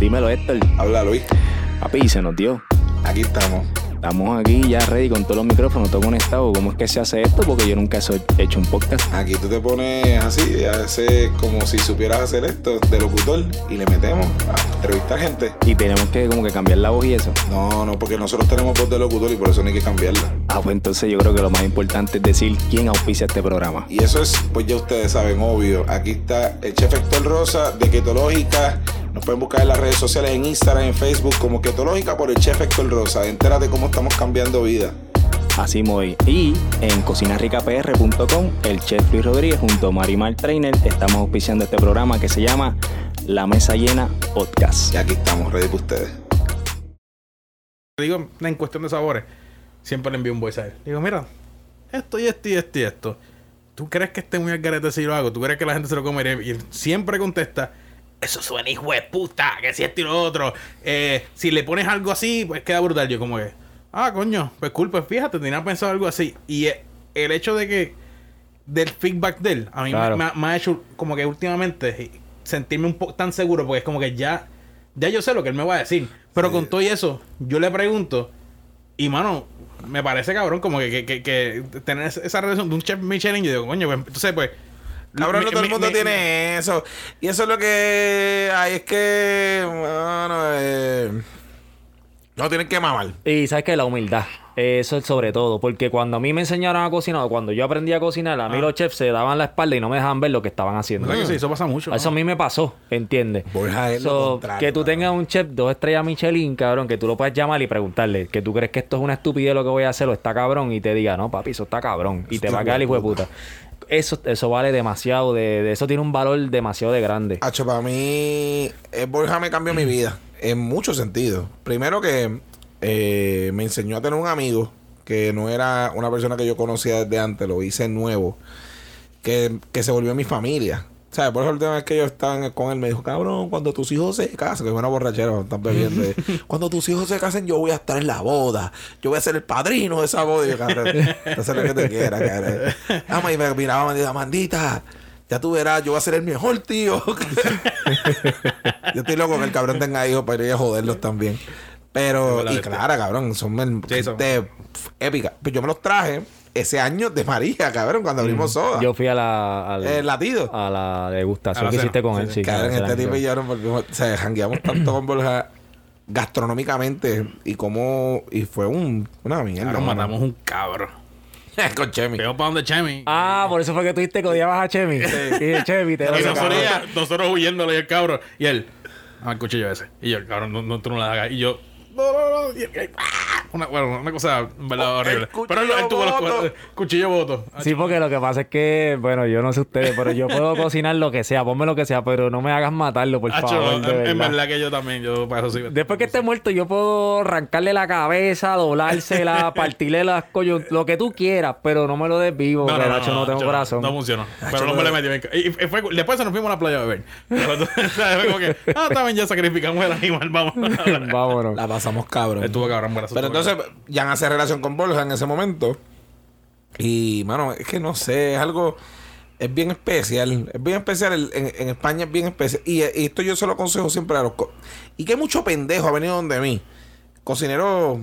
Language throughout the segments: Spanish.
Dímelo, Héctor. Habla Luis. Papi, se nos dio. Aquí estamos. Estamos aquí ya ready con todos los micrófonos, todo conectado. ¿Cómo es que se hace esto? Porque yo nunca he hecho un podcast. Aquí tú te pones así, hace como si supieras hacer esto de locutor y le metemos a entrevistar gente. Y tenemos que como que cambiar la voz y eso. No, no, porque nosotros tenemos voz de locutor y por eso no hay que cambiarla. Ah, pues entonces yo creo que lo más importante es decir quién auspicia este programa. Y eso es, pues ya ustedes saben, obvio. Aquí está el chef Héctor Rosa de Ketológica nos pueden buscar en las redes sociales, en Instagram, en Facebook, como Ketológica por el chef Héctor Rosa. Entérate cómo estamos cambiando vida. Así muy. Y en cocinarricapr.com, el chef Luis Rodríguez junto a Marimar Trainer estamos auspiciando este programa que se llama La Mesa Llena Podcast. Y aquí estamos, ready para ustedes. Digo, en cuestión de sabores, siempre le envío un voice a él. Digo, mira, esto y esto y esto y esto. ¿Tú crees que esté muy al garete si lo hago? ¿Tú crees que la gente se lo comería? Y él siempre contesta eso suena hijo de puta, que si esto y lo otro. Eh, si le pones algo así, pues queda brutal. Yo como que, ah, coño, pues cool, pues fíjate, tenía pensado algo así. Y eh, el hecho de que, del feedback de él, a mí me, ha hecho como que últimamente sentirme un poco tan seguro, porque es como que ya, ya yo sé lo que él me va a decir. Pero con todo y eso, yo le pregunto, y mano, me parece cabrón como que, que, que, tener esa relación de un chef Michelin, yo digo, coño, pues entonces pues Cabrón, no todo el mundo tiene eso. Y eso es lo que hay, es que. Bueno, eh, no tienen que mamar. Y sabes que la humildad. Eso es sobre todo. Porque cuando a mí me enseñaron a cocinar, cuando yo aprendí a cocinar, a mí ah. los chefs se daban la espalda y no me dejaban ver lo que estaban haciendo. Sí, eso pasa mucho. Eso a mí me pasó, ¿entiendes? Que tú tengas un chef dos estrellas Michelin, cabrón, que tú lo puedes llamar y preguntarle que tú crees que esto es una estupidez lo que voy a hacer o está cabrón y te diga, no, papi, eso está cabrón. Y te va a quedar hijo de puta eso, eso vale demasiado, de, eso tiene un valor demasiado de grande. Hacho, para mí, eh, Borja me cambió mi vida en muchos sentidos. Primero que eh, me enseñó a tener un amigo que no era una persona que yo conocía desde antes, lo hice nuevo, que, que se volvió mi familia. ¿Sabes? Por eso la última vez que yo estaba con él me dijo, cabrón, cuando tus hijos se casen, que es una borrachera, están bebiendo. cuando tus hijos se casen, yo voy a estar en la boda. Yo voy a ser el padrino de esa boda. Y yo, cabrón, hacer lo que te quiera, cabrón. y me miraba, me decía, mandita, ya tú verás, yo voy a ser el mejor tío. yo estoy loco que el cabrón tenga hijos para ir a joderlos también. Pero, y claro, cabrón, son, sí, son. épicas. Pues yo me los traje ese año de María, cabrón, cuando abrimos mm. soda. Yo fui a la. Al, el latido. A la degustación que hiciste con él, sí. Cabrón, este tipo y yo porque o sea, jangueamos tanto con Borja gastronómicamente y como. Y fue un, una mierda. Nos matamos un cabro. con Chemi. Pero para donde Chemi. Ah, por eso fue que tú dijiste que odiabas a Chemi. Sí, Chemi, te y nosotros, nosotros huyéndole y el cabro. Y él, ah, el cuchillo ese. Y yo, cabrón, no, no, tú no la hagas. Y yo, no, no, no. Y, una, bueno, una cosa en verdad horrible. Pero él, tuvo los cuchillo voto. Sí, porque lo que pasa es que, bueno, yo no sé ustedes, pero yo puedo cocinar lo que sea, ponme lo que sea, pero no me hagas matarlo, por favor. en, verdad. que yo también, yo para eso sí. Después que esté muerto, yo puedo arrancarle la cabeza, doblársela, partirle las coyunturas, lo que tú quieras, pero no me lo des vivo, no, no, no, tengo corazón. No funcionó. Pero no me le metí. Y fue, después se nos fuimos a la playa a beber. Pero, ¿sabes? Como que, ah, también ya sacrificamos el animal, vamos. Vámonos. La pasamos cabrón. Estuvo cabrón, Pero entonces, ya hace relación con Borja en ese momento. Y, mano, es que no sé, es algo. Es bien especial. Es bien especial. En, España es bien especial. Y, esto yo se lo aconsejo siempre a los. y que mucho pendejo ha venido donde mí. Cocinero.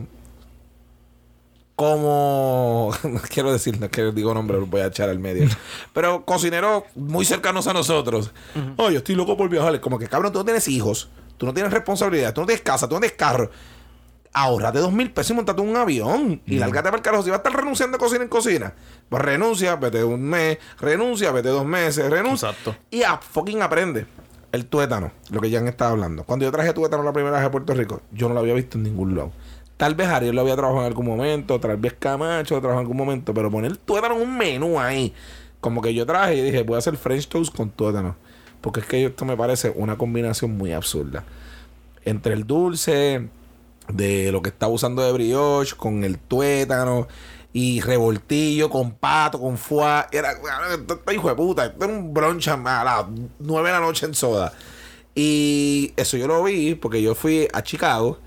Como. No quiero decir, no que digo nombre, lo voy a echar al medio. Pero cocineros muy cercanos a nosotros. Oh, yo estoy loco por viajar. Como que, cabrón, tú no tienes hijos. Tú no tienes responsabilidad. Tú no tienes casa. Tú no tienes carro ahorrate dos mil pesos y montate un avión y lárgate para el carajo. Si vas a estar renunciando a cocina en cocina, pues renuncia, vete un mes, renuncia, vete dos meses, renuncia. Exacto. Y a fucking aprende. El tuétano, lo que ya han estado hablando. Cuando yo traje tuétano la primera vez a Puerto Rico, yo no lo había visto en ningún lado. Tal vez Ariel lo había trabajado en algún momento, tal vez Camacho lo trabajado en algún momento, pero poner tuétano en un menú ahí, como que yo traje y dije, voy a hacer French toast con tuétano. Porque es que esto me parece una combinación muy absurda. Entre el dulce, de lo que estaba usando de brioche con el tuétano y revoltillo con pato, con foie. Era, hijo de puta, era un brunch a las 9 de la noche en soda. Y eso yo lo vi porque yo fui a Chicago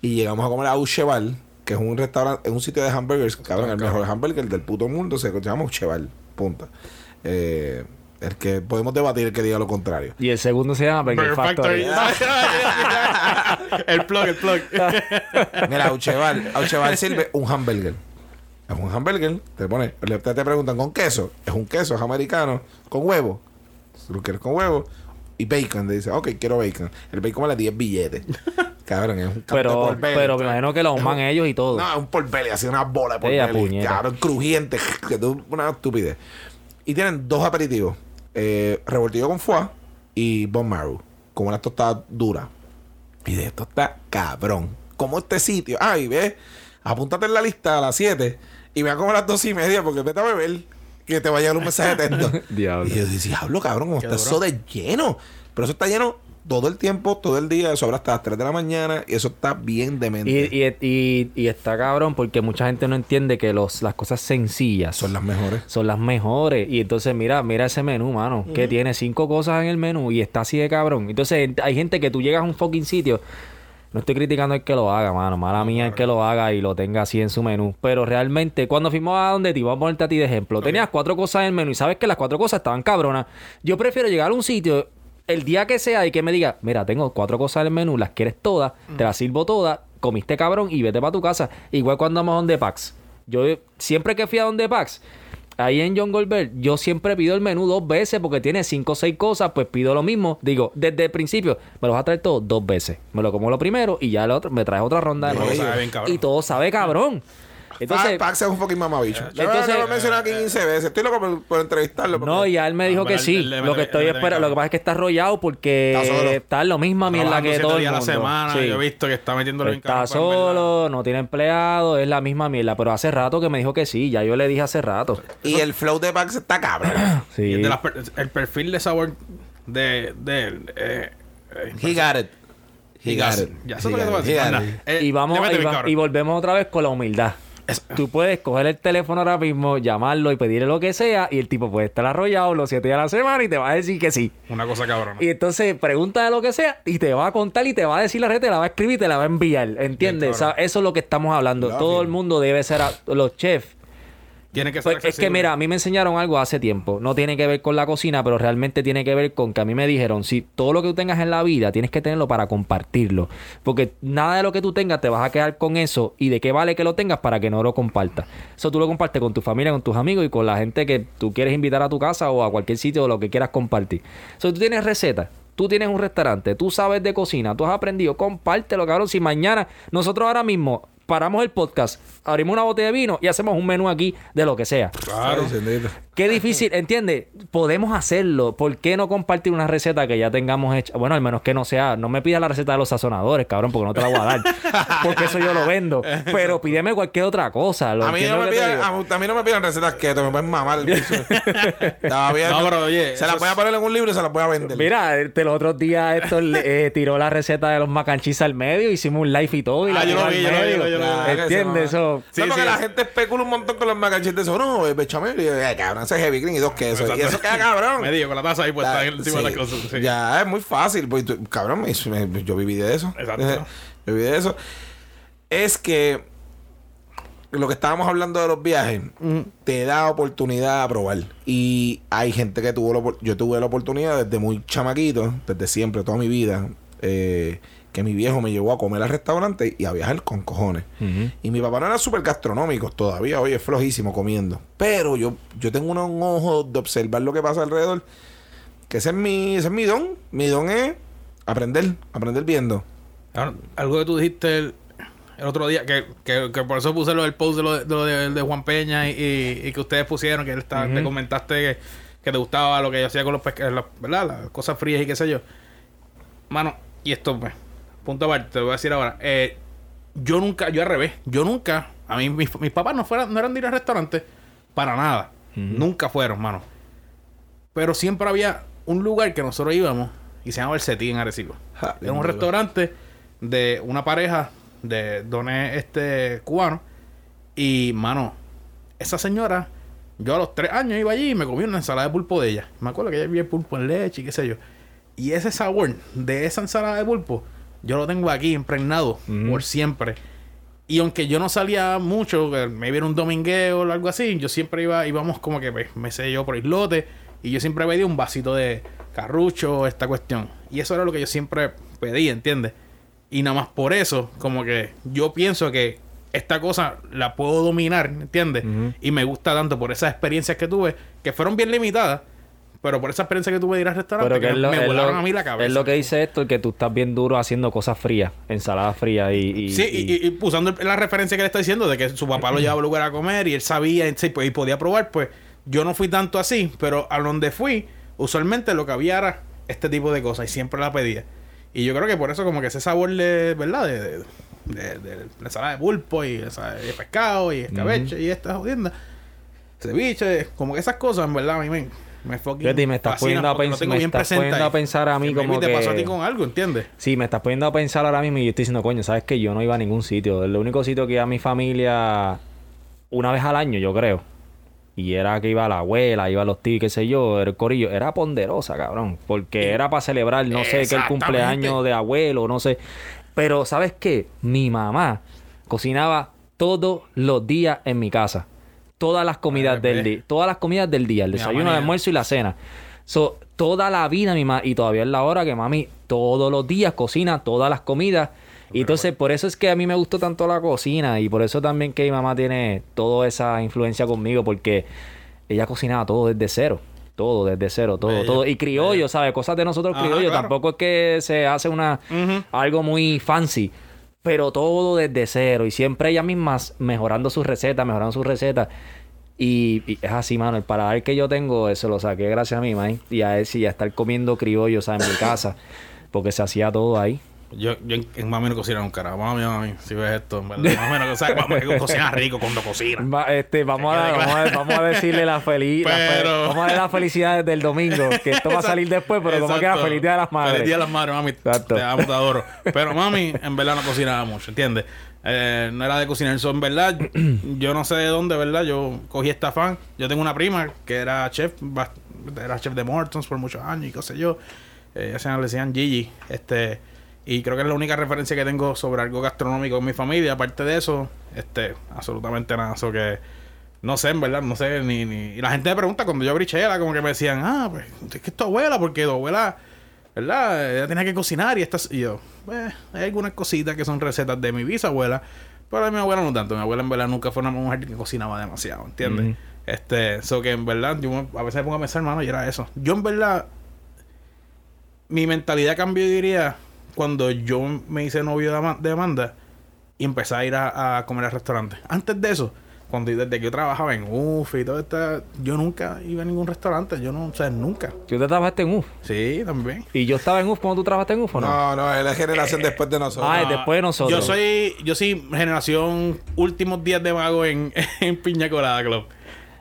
y llegamos a comer a Ucheval, que es un restaurante, es un sitio de hamburgers, cabrón, el mejor hamburger del puto mundo, se llama Ucheval, punta. Eh, El que podemos debatir el que diga lo contrario. Y el segundo se llama Burger, Factory. el plug, el plug. Mira, Aucheval, Aucheval sirve un hamburger. Es un hamburger, te pone, te, te preguntan con queso, es un queso, es americano, con huevo. Si lo quieres con huevo, y bacon. Te dice, ok, quiero bacon. El bacon vale 10 billetes. Cabrón, es un Pero, pero me imagino que lo ahuman ellos y todo. No, es un porbelly, así una bola de porbelly. Cabrón, crujiente. Que tú, una estupidez. Y tienen dos aperitivos. Eh, revoltillo con foie y bon marrow. Con una tostada dura. Y de esto está cabrón. Como este sitio. Ay, ve. Apúntate en la lista a las 7 y ve a comer a las 2 y media porque vete a beber que te vaya a llegar un mensaje de texto. diablo. Y yo decía, diablo, cabrón, como está eso de lleno. Pero eso está lleno todo el tiempo, todo el día, eso habrá hasta las 3 de la mañana y eso está bien demente. Y, y, y, está cabrón porque mucha gente no entiende que los, las cosas sencillas son las mejores. Son las mejores. Y entonces, mira, mira ese menú, mano, que tiene cinco cosas en el menú y está así de cabrón. Entonces, hay gente que tú llegas a un fucking sitio no estoy criticando el que lo haga, mano. Mala mía el que lo haga y lo tenga así en su menú. Pero realmente, cuando fuimos a donde te iba a ponerte a ti de ejemplo, tenías cuatro cosas en el menú y sabes que las cuatro cosas estaban cabronas. Yo prefiero llegar a un sitio el día que sea y que me diga, mira, tengo cuatro cosas en el menú, las quieres todas, te las sirvo todas, comiste cabrón y vete para tu casa. Igual cuando vamos a donde Pax. Yo siempre que fui a donde Pax, ahí en John Goldberg, yo siempre pido el menú dos veces porque tiene cinco o seis cosas, pues pido lo mismo. Digo, desde el principio, me lo vas a traer todo dos veces. Me lo como lo primero y ya el otro, me traes otra ronda de Y todo sabe cabrón. Entonces, Pax es un fucking mamabicho. Eh, entonces, lo he mencionado 15 veces. Estoy loco por, entrevistarlo. No, y él me dijo que sí. lo que estoy esperando, lo que pasa es que está arrollado porque está, lo mismo mierda que todo el mundo. la semana, yo he visto que está metiéndolo en Está solo, no tiene empleado, es la misma mierda. Pero hace rato que me dijo que sí, ya yo le dije hace rato. Y el flow de Pax está cabrón. sí. el perfil de sabor de, de él. Eh, eh, He got it. He got it. Ya, eso Y vamos, y volvemos otra vez con la humildad. Tú puedes coger el teléfono ahora mismo, llamarlo y pedirle lo que sea, y el tipo puede estar arrollado los siete días a la semana y te va a decir que sí. Una cosa cabrón. Y entonces pregunta de lo que sea y te va a contar y te va a decir la red, te la va a escribir y te la va a enviar. ¿Entiendes? eso es lo que estamos hablando. Todo el mundo debe ser los chefs tiene que ser pues, Es que mira, a mí me enseñaron algo hace tiempo. No tiene que ver con la cocina, pero realmente tiene que ver con que a mí me dijeron, si todo lo que tú tengas en la vida tienes que tenerlo para compartirlo. Porque nada de lo que tú tengas te vas a quedar con eso y de qué vale que lo tengas para que no lo compartas. Eso tú lo compartes con tu familia, con tus amigos y con la gente que tú quieres invitar a tu casa o a cualquier sitio o lo que quieras compartir. Eso tú tienes recetas. Tú tienes un restaurante, tú sabes de cocina, tú has aprendido, compártelo, cabrón. Si mañana nosotros ahora mismo paramos el podcast, abrimos una botella de vino y hacemos un menú aquí de lo que sea. Claro. Qué difícil, ¿entiendes? Podemos hacerlo. ¿Por qué no compartir una receta que ya tengamos hecha? Bueno, al menos que no sea, no me pidas la receta de los sazonadores, cabrón, porque no te la voy a dar. porque eso yo lo vendo. Pero pídeme cualquier otra cosa. a, mí no me pidan, a, mí no me pidan recetas que te me pueden mamar. no, pero oye, se las voy a poner en un libro y se las voy a vender. Mira, este, los otros días esto eh, tiró la receta de los macanchis al medio, hicimos un live y todo. Y ah, la yo lo vi, yo ¿Entiendes? Eso. Sí, porque la gente especula un montón con los macanchis de eso. No, bechamel. Y cabrón, ese heavy cream y dos quesos. Y eso queda cabrón. Medio con la taza ahí puesta encima de las cosas. Ya, es muy fácil. Pues, cabrón, yo viví de eso. Exacto. yo viví de eso. Es que lo que estábamos hablando de los viajes te da oportunidad a probar. Y hay gente que tuvo la, yo tuve la oportunidad desde muy chamaquito, desde siempre, toda mi vida. Eh, que mi viejo me llevó a comer al restaurante y a viajar con cojones. Y mi papá no era súper gastronómico, todavía hoy es flojísimo comiendo. Pero yo, yo tengo un, ojo de observar lo que pasa alrededor. Que ese es mi, ese es mi don. Mi don es aprender, aprender viendo. algo que tú dijiste el, otro día, que, que, por eso puse lo del post de lo de, Juan Peña y, que ustedes pusieron, que él está, te comentaste que, te gustaba lo que yo hacía con los pescados, ¿verdad? Las cosas frías y qué sé yo. Mano, y esto, pues, punto aparte, te voy a decir ahora. Eh, yo nunca, yo al revés, yo nunca, a mí mis, papás no, fueran, no eran de ir al restaurante para nada. Nunca fueron, mano. Pero siempre había un lugar que nosotros íbamos y se llamaba El Setí en Arecibo. Era un restaurante de una pareja de dones este cubano. Y, mano, esa señora, yo a los tres años iba allí y me comí una ensalada de pulpo de ella. Me acuerdo que ella había pulpo en leche y qué sé yo. Y ese sabor de esa ensalada de pulpo yo lo tengo aquí impregnado por siempre. Y aunque yo no salía mucho, me viera un domingueo o algo así, yo siempre iba, íbamos como que pues, me sé yo por islote Y yo siempre pedí un vasito de carrucho, esta cuestión. Y eso era lo que yo siempre pedí, ¿entiendes? Y nada más por eso, como que yo pienso que esta cosa la puedo dominar, ¿entiendes? Y me gusta tanto por esas experiencias que tuve, que fueron bien limitadas, pero por esa experiencia que tuve de ir al restaurante, que, me volaron a mí la cabeza. Es lo que dice esto, que tú estás bien duro haciendo cosas frías, ensaladas frías y... sí, y, usando la referencia que le está diciendo de que su papá lo llevaba a lugar a comer y él sabía pues, y podía probar, pues yo no fui tanto así, pero a donde fui, usualmente lo que había era este tipo de cosas y siempre la pedía. Y yo creo que por eso como que ese sabor de, ¿verdad? De, de, la ensalada de pulpo y de pescado y escabeche y estas jodiendas. Ceviche, como que esas cosas, en verdad, a mí me, me fucking me estás poniendo, a, me estás poniendo a pensar a mí como te pasó a ti con algo, ¿entiendes? Sí, me estás poniendo a pensar ahora mismo y yo estoy diciendo, coño, ¿sabes que Yo no iba a ningún sitio. El único sitio que iba a mi familia una vez al año, yo creo. Y era que iba la abuela, iba los tíos, qué sé yo, el corillo. Era ponderosa, cabrón. Porque era para celebrar, no sé, que el cumpleaños de abuelo, no sé. Pero, ¿sabes qué? Mi mamá cocinaba todos los días en mi casa. Todas las comidas del día. Todas las comidas del día. El desayuno, el almuerzo y la cena. So, toda la vida mi mamá, y todavía es la hora que mami todos los días cocina todas las comidas. Y entonces, por eso es que a mí me gustó tanto la cocina y por eso también que mi mamá tiene toda esa influencia conmigo porque ella cocinaba todo desde cero. Todo, desde cero, todo, todo. Y criollo, ¿sabes? Cosas de nosotros criollo. Tampoco es que se hace una algo muy fancy. Pero todo desde cero. Y siempre ella misma mejorando sus recetas, mejorando sus recetas. Y, es así, mano. El paladar que yo tengo, eso lo saqué gracias a mi mamá. Y a él sí, a estar comiendo criollo, ¿sabes? En mi casa. Porque se hacía todo ahí. Yo, yo en, en mami no cocina un carajo. Mami, mami, si ves esto, en verdad. Mami cocina rico cuando cocina. este, vamos, a, vamos, a, vamos a decirle la. Pero... vamos a ver la felicidad del domingo. Que esto va a salir después, pero como que la felicidad de las madres. Feliz día de las madres, mami. Exacto. Te amo, te adoro. Pero mami, en verdad no cocinaba mucho, ¿entiendes? Eh, no era de cocinar eso, en verdad. yo no sé de dónde, ¿verdad? Yo cogí esta fan. Yo tengo una prima que era chef, era chef de Mortons por muchos años y qué sé yo. Eh, se le decían Gigi. Este y creo que es la única referencia que tengo sobre algo gastronómico en mi familia. Aparte de eso, este, absolutamente nada. Eso que no sé, en verdad, no sé. Ni, ni... Y la gente me pregunta cuando yo abrí chela, como que me decían, ah, pues es que es tu abuela, porque tu abuela, ¿verdad? Ella tenía que cocinar y estas. Y yo, pues, hay algunas cositas que son recetas de mi bisabuela. Pero de mi abuela no tanto. Mi abuela en verdad nunca fue una mujer que cocinaba demasiado, ¿entiendes? Este, eso que en verdad, yo a veces me pongo a pensar, hermano, y era eso. Yo en verdad, mi mentalidad cambió, y diría, cuando yo me hice novio de, Amanda y empecé a ir a, comer al restaurante. Antes de eso, cuando desde que yo trabajaba en UF y todo esto, yo nunca iba a ningún restaurante. Yo no, o sea, nunca. ¿Tú te trabajaste en UF? Sí, también. ¿Y yo estaba en UF cuando tú trabajaste en UF o no? No, no, es la generación después de nosotros. Ah, después de nosotros. Yo soy, yo soy generación últimos días de mago en, en Piña Colada Club.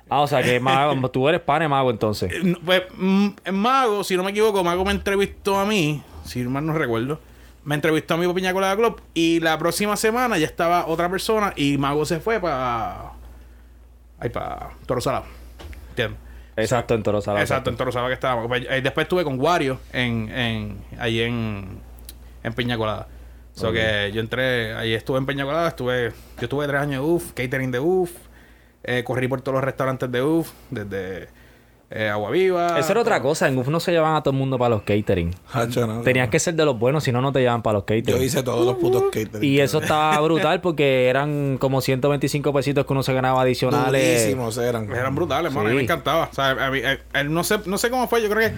Ah, o sea que mago, tú eres pane mago entonces. Eh, pues, mm, en mago, si no me equivoco, mago me entrevistó a mí, si mal no recuerdo me entrevistó a mi Piña Colada Club y la próxima semana ya estaba otra persona y Mago se fue para. Ahí para Toro Salado. ¿Entiendes? Exacto, en Toro Salado. Exacto, en Toro Salado que estaba. Pues, eh, después estuve con Wario en, en, ahí en, en Piña Colada. So que yo entré, ahí estuve en Peña Colada, estuve, yo estuve tres años de UF, catering de UF, eh, corrí por todos los restaurantes de UF, desde eh, agua viva. Eso era otra cosa. En UF no se llevaban a todo el mundo para los catering. Tenías que ser de los buenos, si no, no te llevaban para los catering. Yo hice todos los putos catering. Y eso estaba brutal porque eran como 125 pesitos que uno se ganaba adicionales. eran. Eran brutales, mano. A mí me encantaba. O sea, a mí, eh, no, sé, no sé cómo fue. Yo creo que.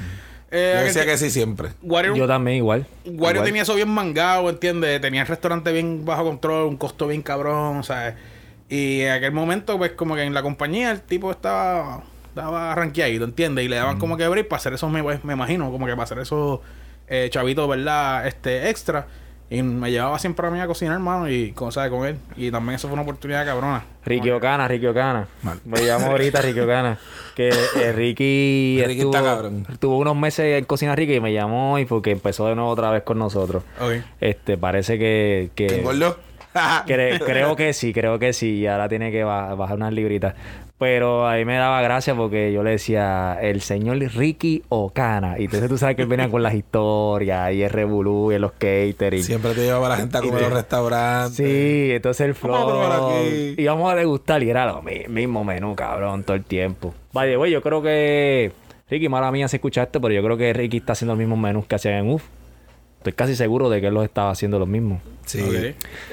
Eh, yo decía que, sí siempre. yo también igual. Wario tenía eso bien mangado, ¿entiendes? Tenía el restaurante bien bajo control, un costo bien cabrón, o sea. Y en aquel momento, pues como que en la compañía el tipo estaba estaba rankeadito, ¿entiendes? Y le daban como que abrir para hacer esos, me, me, imagino, como que para hacer esos eh, chavitos, ¿verdad? Este, extra. Y me llevaba siempre a mí a cocinar, hermano, y cosas con él. Y también eso fue una oportunidad cabrona. Ricky Ocana, Ricky Ocana. Me llamo ahorita Ricky Ocana. Que eh, Ricky, Ricky estuvo, está cabrón. Tuvo unos meses en cocina Ricky y me llamó y porque empezó de nuevo otra vez con nosotros. Este, parece que... que creo que sí, creo que sí. Y ahora tiene que bajar unas libritas. Pero ahí me daba gracia porque yo le decía el señor Ricky Ocana. Y entonces tú sabes que él venía con las historias y el revolú y los catering. Siempre te llevaba la gente a comer los restaurantes. Sí, entonces el flow. Y vamos a degustar y era lo mismo menú, cabrón, todo el tiempo. Vaya, güey, yo creo que Ricky, mala mía, se escucha esto, pero yo creo que Ricky está haciendo los mismos menús que hacían en UF. Estoy casi seguro de que él los estaba haciendo los mismos. Sí.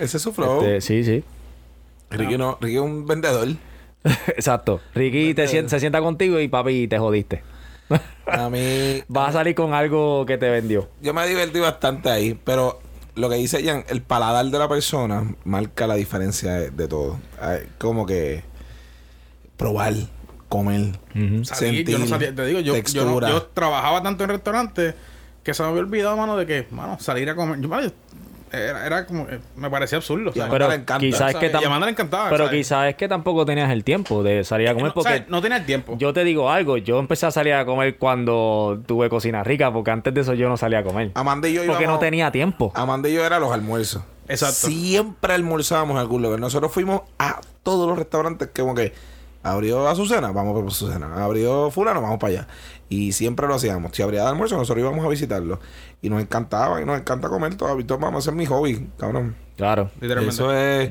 Ese es su flow. Este, sí, sí. Ricky, no, Ricky es un vendedor. Exacto. Ricky te se sienta contigo y papi, te jodiste. a mí. Vas a salir con algo que te vendió. Yo me divertí bastante ahí, pero lo que dice Jan, el paladar de la persona marca la diferencia de, todo. Como que probar, comer, sentir, yo no salía, te digo, yo, yo, trabajaba tanto en restaurantes que se me había olvidado, mano, de que, mano, salir a comer. Yo, era, era como me parecía absurdo. pero quizás es que le encantaba. Pero quizás es que tampoco tenías el tiempo de salir a comer porque no tenía el tiempo. Yo te digo algo, yo empecé a salir a comer cuando tuve cocina rica porque antes de eso yo no salía a comer. Amanda y yo porque no tenía tiempo. Amanda y yo era los almuerzos. Exacto. Siempre almorzábamos algún lugar. Nosotros fuimos a todos los restaurantes que como que abrió Azucena, vamos por Azucena. Abrió fulano, vamos para allá. Y siempre lo hacíamos. Si abría de almuerzo, nosotros íbamos a visitarlo. Y nos encantaba, y nos encanta comer todavía. Vamos a hacer mi hobby, cabrón. Claro. Literalmente. Eso es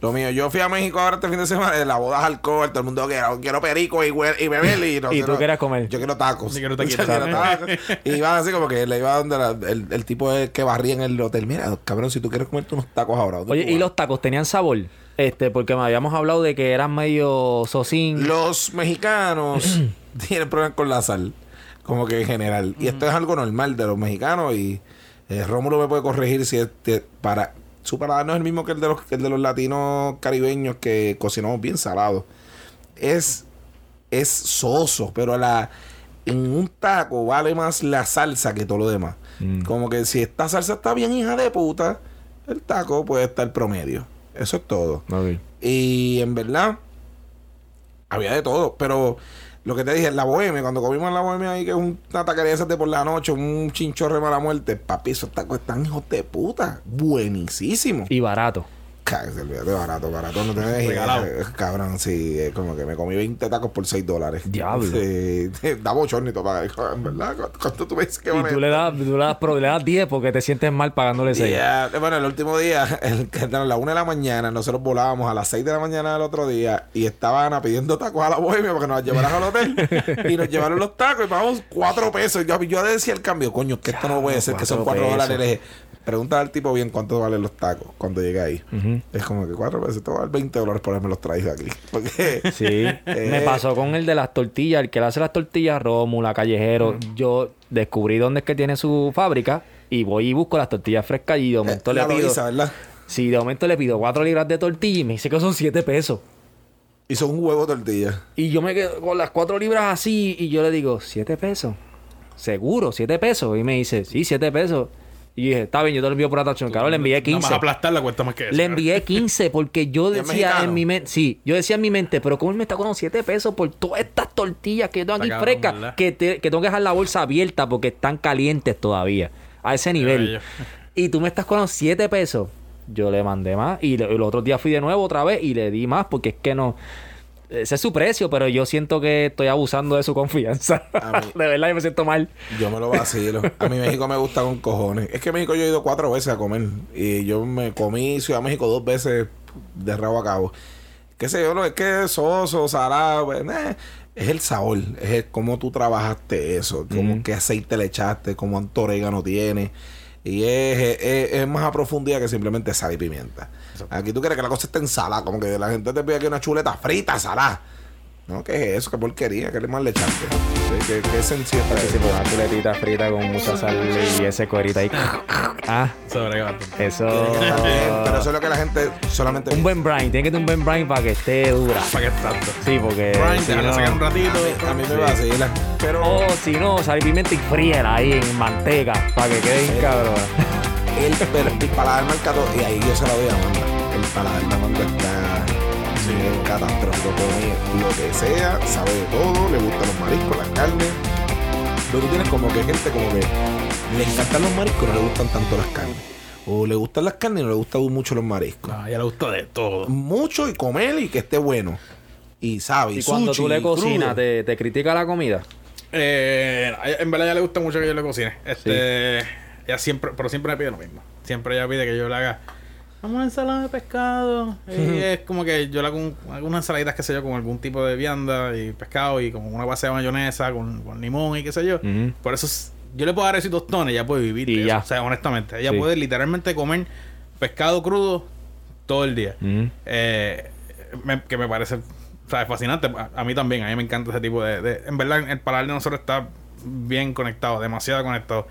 lo mío. Yo fui a México ahora este fin de semana, de la boda alcohol, todo el mundo quiero, quiero perico y, y beber. Y, ¿Y tú quieres comer? Yo quiero tacos. Yo quiero, tacos. y iban así como que le iba donde el, el, tipo que barría en el hotel. Mira, cabrón, si tú quieres comerte unos tacos ahora. Oye, ¿y los tacos tenían sabor? Este, porque me habíamos hablado de que eran medio sosín. Los mexicanos tienen problemas con la sal como que en general. Y esto es algo normal de los mexicanos y eh, Rómulo me puede corregir si este, para su paladar no es el mismo que el de los, de los latinos caribeños que cocinamos bien salado. Es, es soso, pero la, en un taco vale más la salsa que todo lo demás. Mm. Como que si esta salsa está bien hija de puta, el taco puede estar promedio. Eso es todo. Y en verdad, había de todo, pero lo que te dije, la bohemia, cuando comimos la bohemia ahí, que es una taquería de por la noche, un chinchorre mala muerte, papi, esos tacos están hijos de puta. Buenísimo. Y barato se olvídate barato, barato. No te Regalado. Cabrón, sí. Es como que me comí 20 tacos por 6 dólares. Diablo. Sí. Da bochornito para en verdad. ¿Cuánto tú me dices que Y tú le das, tú le das, le das 10 porque te sientes mal pagándole 6. Bueno, el último día, el, a las 1 de la mañana, nosotros volábamos a las 6 de la mañana del otro día y estaban pidiendo tacos a la bohemia porque nos llevaran al hotel. y nos llevaron los tacos y pagamos 4 pesos. Yo, yo decía el cambio, coño, que esto no puede ser, que son 4 dólares. Pregunta al tipo bien cuánto valen los tacos cuando llegue ahí. Es como que cuatro veces te va a dar 20 dólares por haberme los traído aquí. Porque, sí. Me pasó con el de las tortillas, el que le hace las tortillas, Rómula, Callejero. Yo descubrí dónde es que tiene su fábrica y voy y busco las tortillas frescas y de eh, momento le pido. ¿verdad? Sí, de momento le pido cuatro libras de tortilla y me dice que son siete pesos. Y son un huevo tortilla. Y yo me quedo con las cuatro libras así y yo le digo, siete pesos. Seguro, siete pesos. Y me dice, sí, siete pesos. Y dije, está bien, yo te lo envío por atracción. Claro, le envié 15. Vamos a aplastar la cuesta más que eso. Le envié 15 porque yo decía en mi mente, sí, yo decía en mi mente, pero ¿cómo él me está con 7 pesos por todas estas tortillas que yo tengo aquí frescas? Que, que tengo que dejar la bolsa abierta porque están calientes todavía. A ese nivel. Y tú me estás con 7 pesos. Yo le mandé más. Y el otro día fui de nuevo otra vez y le di más porque es que no ese es su precio, pero yo siento que estoy abusando de su confianza. de verdad, yo me siento mal. Yo me lo vacilo. A mí México me gusta con cojones. Es que México yo he ido cuatro veces a comer. Y yo me comí Ciudad de México dos veces de rabo a cabo. Qué sé yo, no, es que es soso, salado, pues, eh, es el sabor, es cómo tú trabajaste eso, cómo qué aceite le echaste, cómo orégano tiene. Y es, es, más a profundidad que simplemente sal y pimienta. Aquí tú quieres que la cosa esté ensalada, como que la gente te pide aquí una chuleta frita, salada. No, ¿qué es eso? ¿Qué porquería? ¿Qué le más le echaste? ¿Qué, qué, sencillo está eso? una chuletita frita con mucha sal y ese cuerito ahí. ah, eso. Pero eso es lo que la gente solamente. Un buen brine. Tiene que tener un buen brine para que esté dura. Para que tanto. Sí, porque. Brine, si no, sacar un ratito. A mí, me va a seguir. Pero. O oh, si no, sal y pimienta y fríela ahí en manteca para que quede bien cabrón. El, el, paladar marcado, y ahí yo se la doy a Amanda. El paladar de Amanda está sí. catastrófico. Come lo que sea, sabe de todo, le gustan los mariscos, las carnes. Pero tú tienes como que gente como que le encantan los mariscos, no le gustan tanto las carnes. O le gustan las carnes y no le gustan mucho los mariscos. No, ella le gusta de todo. Mucho y comer y que esté bueno. Y sabe. Y, cuando tú le cocinas, te, te, critica la comida? Eh, en verdad, a ella le gusta mucho que yo le cocine. Este, ella siempre, pero siempre me pide lo mismo. Siempre ella pide que yo le haga Vamos a una ensalada de pescado. Y es como que yo le hago un- algunas ensaladitas, qué sé yo, con algún tipo de vianda y pescado y como una base de mayonesa con, con limón y qué sé yo. Por eso es- yo le puedo dar esos tostones, ella puede vivir. Y ya. O sea, honestamente, ella Sí. puede literalmente comer pescado crudo todo el día. Eh, me- que me parece o sea, fascinante. A, a mí también, a mí me encanta ese tipo de, de- En verdad, el paladar de nosotros está bien conectado, demasiado conectado.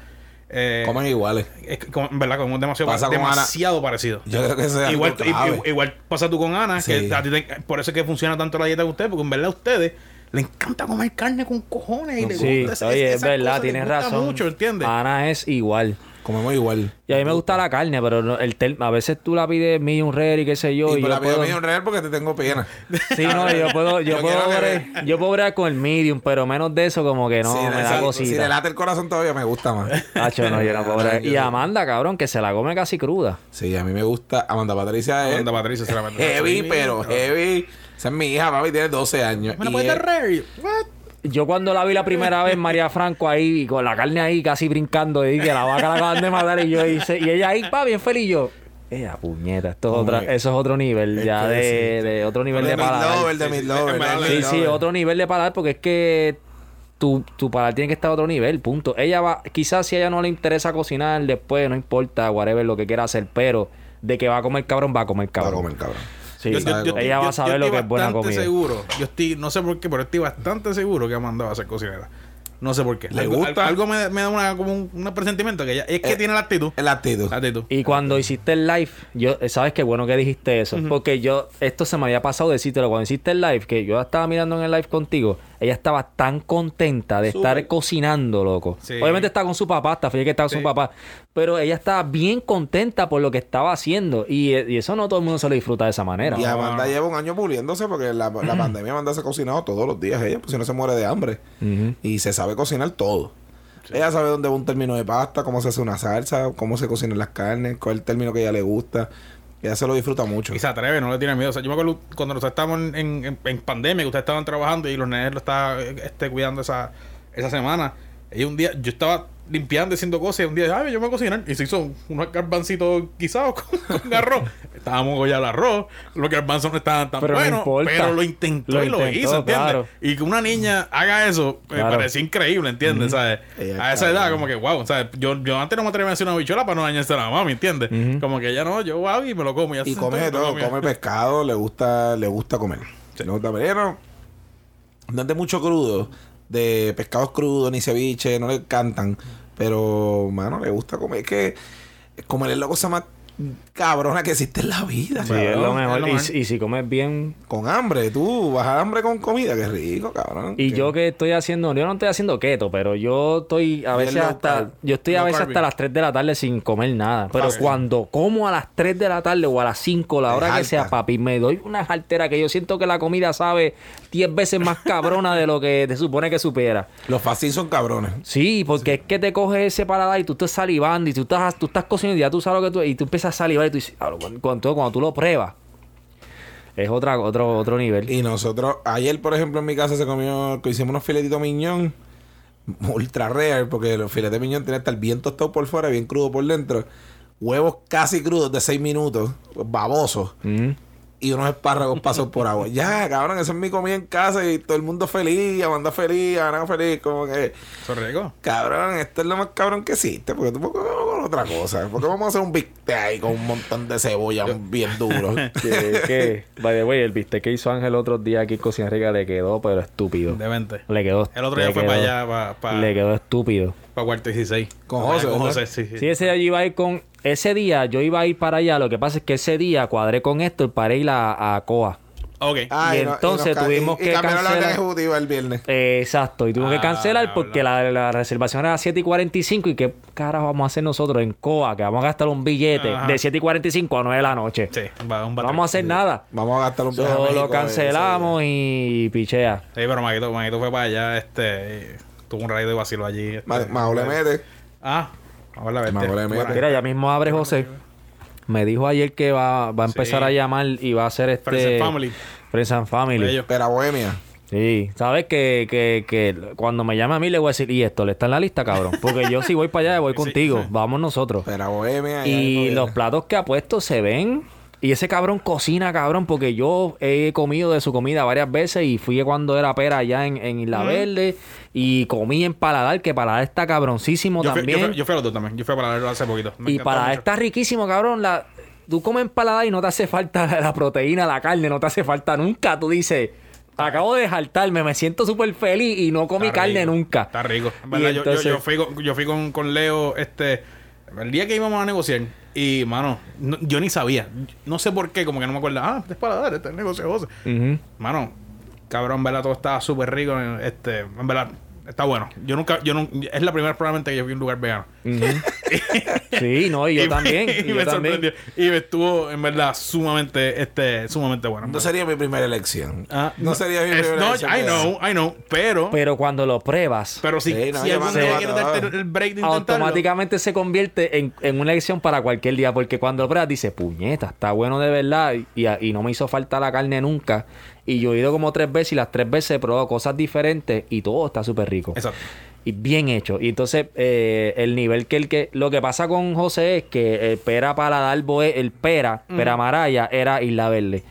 Eh, Comen iguales. es verdad, comemos demasiado, Pasa con demasiado parecido. Yo creo que es Igual, algo clave. i- igual pasa tú con Ana, Sí. que a ti te- por eso es que funciona tanto la dieta de ustedes, porque en verdad a ustedes le encanta comer carne con cojones y le Sí, gusta oye, es verdad, tienes razón. mucho, ¿entiendes? Ana es igual. Comemos igual. Y a mí me gusta la carne, pero no- el tel- a veces tú la pides medium rare y qué sé yo. y y por yo la puedo- medio real porque te tengo pena. Sí, no, yo puedo, yo Yo puedo, bregar- yo puedo bregar con el medium, pero menos de eso como que no, si, me da si- cosita. si le late el corazón todavía me gusta más. Hacho, no, yo no puedo bregar. Y Amanda, cabrón, que se la come casi cruda. Sí, a mí me gusta. Amanda Patricia es Amanda Patricia se la heavy, pero heavy. Esa es mi hija, papi, tiene 12 años. ¿Me la puedes es- dar rare? What? Yo cuando la vi la primera vez, María Franco ahí, con la carne ahí casi brincando, y que la vaca la acaban de matar, y yo hice, y ella ahí, va bien feliz, y yo, ella puñeta, esto es otra, eso es otro nivel, Es ya de, de otro nivel de de paladar. Midlover, de Sí, de Sí, sí, otro nivel de paladar porque es que tu, tu paladar tiene que estar a otro nivel, punto. Ella va, quizás si a ella no le interesa cocinar después, no importa, whatever, lo que quiera hacer, pero de que va a comer cabrón, va a comer Va a cabrón. comer, cabrón. Sí, Yo- yo- yo- ella yo- va a saber lo que es buena bastante comida. seguro. Yo estoy, no sé por qué, pero estoy bastante seguro que Amanda va a ser cocinera. No sé por qué. ¿Le algo, gusta? Algo me, me da una, como un, un presentimiento que ella, es que Eh, tiene la actitud. El actitud. La actitud. Y cuando hiciste el live, yo, eh, sabes qué bueno que dijiste eso, porque yo, esto se me había pasado decírtelo cuando hiciste el live, que yo estaba mirando en el live contigo, ella estaba tan contenta de estar cocinando, loco. Sí. Obviamente está con su papá, está feliz que está con Sí. su papá, pero ella estaba bien contenta por lo que estaba haciendo y, y eso no todo el mundo se lo disfruta de esa manera. Y Amanda lleva un año puliéndose porque la, la pandemia Amanda se ha cocinado todos los días ella, pues si no se muere de hambre. Y se sabe cocinar todo. Ella sabe dónde va un término de pasta, cómo se hace una salsa, cómo se cocinan las carnes, cuál es el término que a ella le gusta. Ella se lo disfruta mucho. Y se atreve, no le tiene miedo. O sea, yo me acuerdo cuando nosotros estábamos en, en- en- pandemia, que ustedes estaban trabajando y los nenes lo estaban eh, este, cuidando esa, esa semana. Y un día, yo estaba limpiando, haciendo cosas, y un día, ay, yo me voy a cocinar. Y se hizo unos garbancitos guisados con, con arroz. Estábamos ya el arroz, los garbanzos no estaban tan Pero no buenos, pero lo intentó Lo y lo intentó, hizo, ¿entiendes? claro. Y que una niña haga eso, me Claro. pareció increíble, ¿entiendes? ¿Sabes? Ella A esa edad, como que, wow, ¿sabes? Yo, yo antes no me atrevía a hacer una bichuela para no dañarse a la mami, ¿entiendes? Ujú. Como que ya no, yo wow, y me lo como. Y se come y todo, me come pescado, le gusta, le gusta comer. Le gusta pero no mucho crudo, de pescados crudos ni ceviche, no le encantan. Pero, mano, le gusta comer. Es que comer es la cosa más cabrona que existe en la vida. Sí, es lo mejor. es lo Y, mejor. y si comes bien, Con hambre, tú vas a hambre con comida, qué rico, cabrón. Y Qué- yo que estoy haciendo, yo no estoy haciendo keto, pero yo estoy a veces low hasta, carb. yo estoy a veces carb. hasta las 3 de la tarde sin comer nada. Pero cuando como a las 3 de la tarde o a las 5, la hora que sea, papi, me doy una jartera que yo siento que la comida sabe 10 veces más cabrona de lo que te supone que supiera. Los fast son cabrones. Sí, porque es que te coges ese paladar y tú estás salivando y tú estás, tú estás cocinando y ya tú sabes lo que tú... Y tú empiezas a salivar y tú dices, "Claro, cuando, cuando, cuando tú lo pruebas, es otra, otro, otro nivel. Y nosotros, ayer, por ejemplo, en mi casa se comió, hicimos unos filetitos miñón, ultra rare, porque los filetes de miñón tienen que estar bien tostados por fuera, bien crudo por dentro. Huevos casi crudos de 6 minutos, babosos. Mm. Y unos espárragos pasos por agua. Ya, cabrón, esa es mi comida en casa y todo el mundo feliz, Amanda feliz, Ana feliz, como que... Eso rico. Cabrón, esto es lo más cabrón que existe, porque tú puedes otra cosa. Porque vamos a hacer un bistec ahí con un montón de cebolla bien duro. que, que, by the way, el bistec que hizo Ángel otro día aquí en Cocina Rica le quedó, pero estúpido. Demente. Le quedó. El otro día fue quedó- para allá, para, para, Le quedó estúpido. para Cuarto 16. Con allá José, Con. José, sí. sí. Sí, ese día yo iba a ir con. Ese día yo iba a ir para allá. Lo que pasa es que ese día cuadré con Héctor para ir a, a Coa. Ok. Ah, Y entonces tuvimos y- y que cambiaron la cancelar- ejecutiva el viernes. Eh, exacto, y tuve que Ah, cancelar porque la, la reservación era 7 y 45. ¿Y qué carajo vamos a hacer nosotros en Coa? Que vamos a gastar un billete Ajá. de 7 y 45 a 9 de la noche. Sí, va, un No vamos a hacer nada. Vamos a gastar un a So, México lo cancelamos y pichea. Sí, pero Maguito, Maguito fue para allá, este... Tuvo un rayo de vacilo allí. este, Ma- Majo le mete. Ah, a ver la. Mira, ya mismo abre José. Me dijo ayer que va, va a empezar Sí. a llamar y va a hacer este. Friends and Family. Friends and Family. Pero a Bohemia. Sí, sabes que, que, que cuando me llama a mí le voy a decir, y esto le está en la lista, cabrón. Porque yo si voy para allá, voy contigo. Vamos nosotros. Pero bohemia. Y los platos que ha puesto se ven. Y ese cabrón cocina, cabrón, porque yo he comido de su comida varias veces y fui cuando era pera allá en, en Isla Verde y comí en Paladar, que Paladar está cabroncísimo también. yo, fui, a los dos también. Yo fui a Paladar hace poquito. y Paladar está riquísimo, cabrón. La, tú comes en Paladar y no te hace falta la proteína, la carne, no te hace falta nunca. Tú dices acabo de jaltarme, me siento súper feliz y no comí carne nunca. Está rico. verdad, yo, yo, fui, con, yo fui con, con, Leo este el día que íbamos a negociar y, mano, yo ni sabía. No sé por qué, como que no me acuerdo. Ah, es para dar, este negocio, José. Mano, cabrón, verdad, todo estaba súper rico. Este, en verdad, Está bueno. Yo nunca, yo no, es la primera probablemente que yo a un lugar vegano. Sí, no, y yo también. Y, me también. Y me estuvo, en verdad, sumamente, este, sumamente bueno. No sería mi primera elección. Ah, no, sería mi primera no, elección. I know, I know, pero. Pero cuando lo pruebas. Pero si, si algún día quieres darte el break de Automáticamente se convierte en, en, una elección para cualquier día. Porque cuando lo pruebas, dice, puñeta, está bueno de verdad. Y, y no me hizo falta la carne nunca. Y yo he ido como tres veces y las tres veces he probado cosas diferentes y todo está súper rico. Exacto. Y bien hecho. Y entonces, eh, el nivel que el que. Lo que pasa con José es que el pera para dar boe, el pera, pera maraya, era Isla Verde.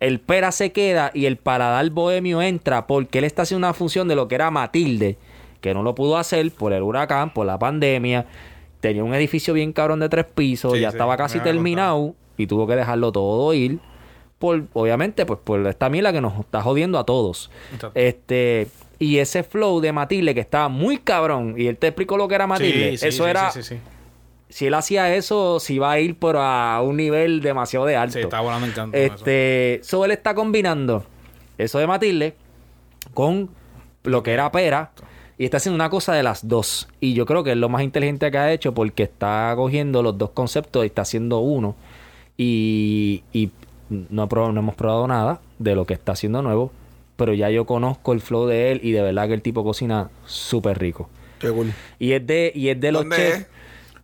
El pera se queda y el paladar bohemio entra porque él está haciendo una función de lo que era Matilde, que no lo pudo hacer por el huracán, por la pandemia. Tenía un edificio bien cabrón de tres pisos, ya estaba casi terminado y tuvo que dejarlo todo ir obviamente, pues por esta mila que nos está jodiendo a todos. Este, y ese flow de Matilde que estaba muy cabrón, y él te explicó lo que era Matilde, eso era... Si él hacía eso, si iba a ir por a un nivel demasiado de alto. Sí, está volando en canto. Este, eso. él está combinando eso de Matilde con lo que era Pera. Y está haciendo una cosa de las dos. Y yo creo que es lo más inteligente que ha hecho porque está cogiendo los dos conceptos y está haciendo uno. Y, y no, no hemos probado nada de lo que está haciendo nuevo, pero ya yo conozco el flow de él y de verdad que el tipo cocina súper rico. Qué cool. Y es de, y es de los chefs.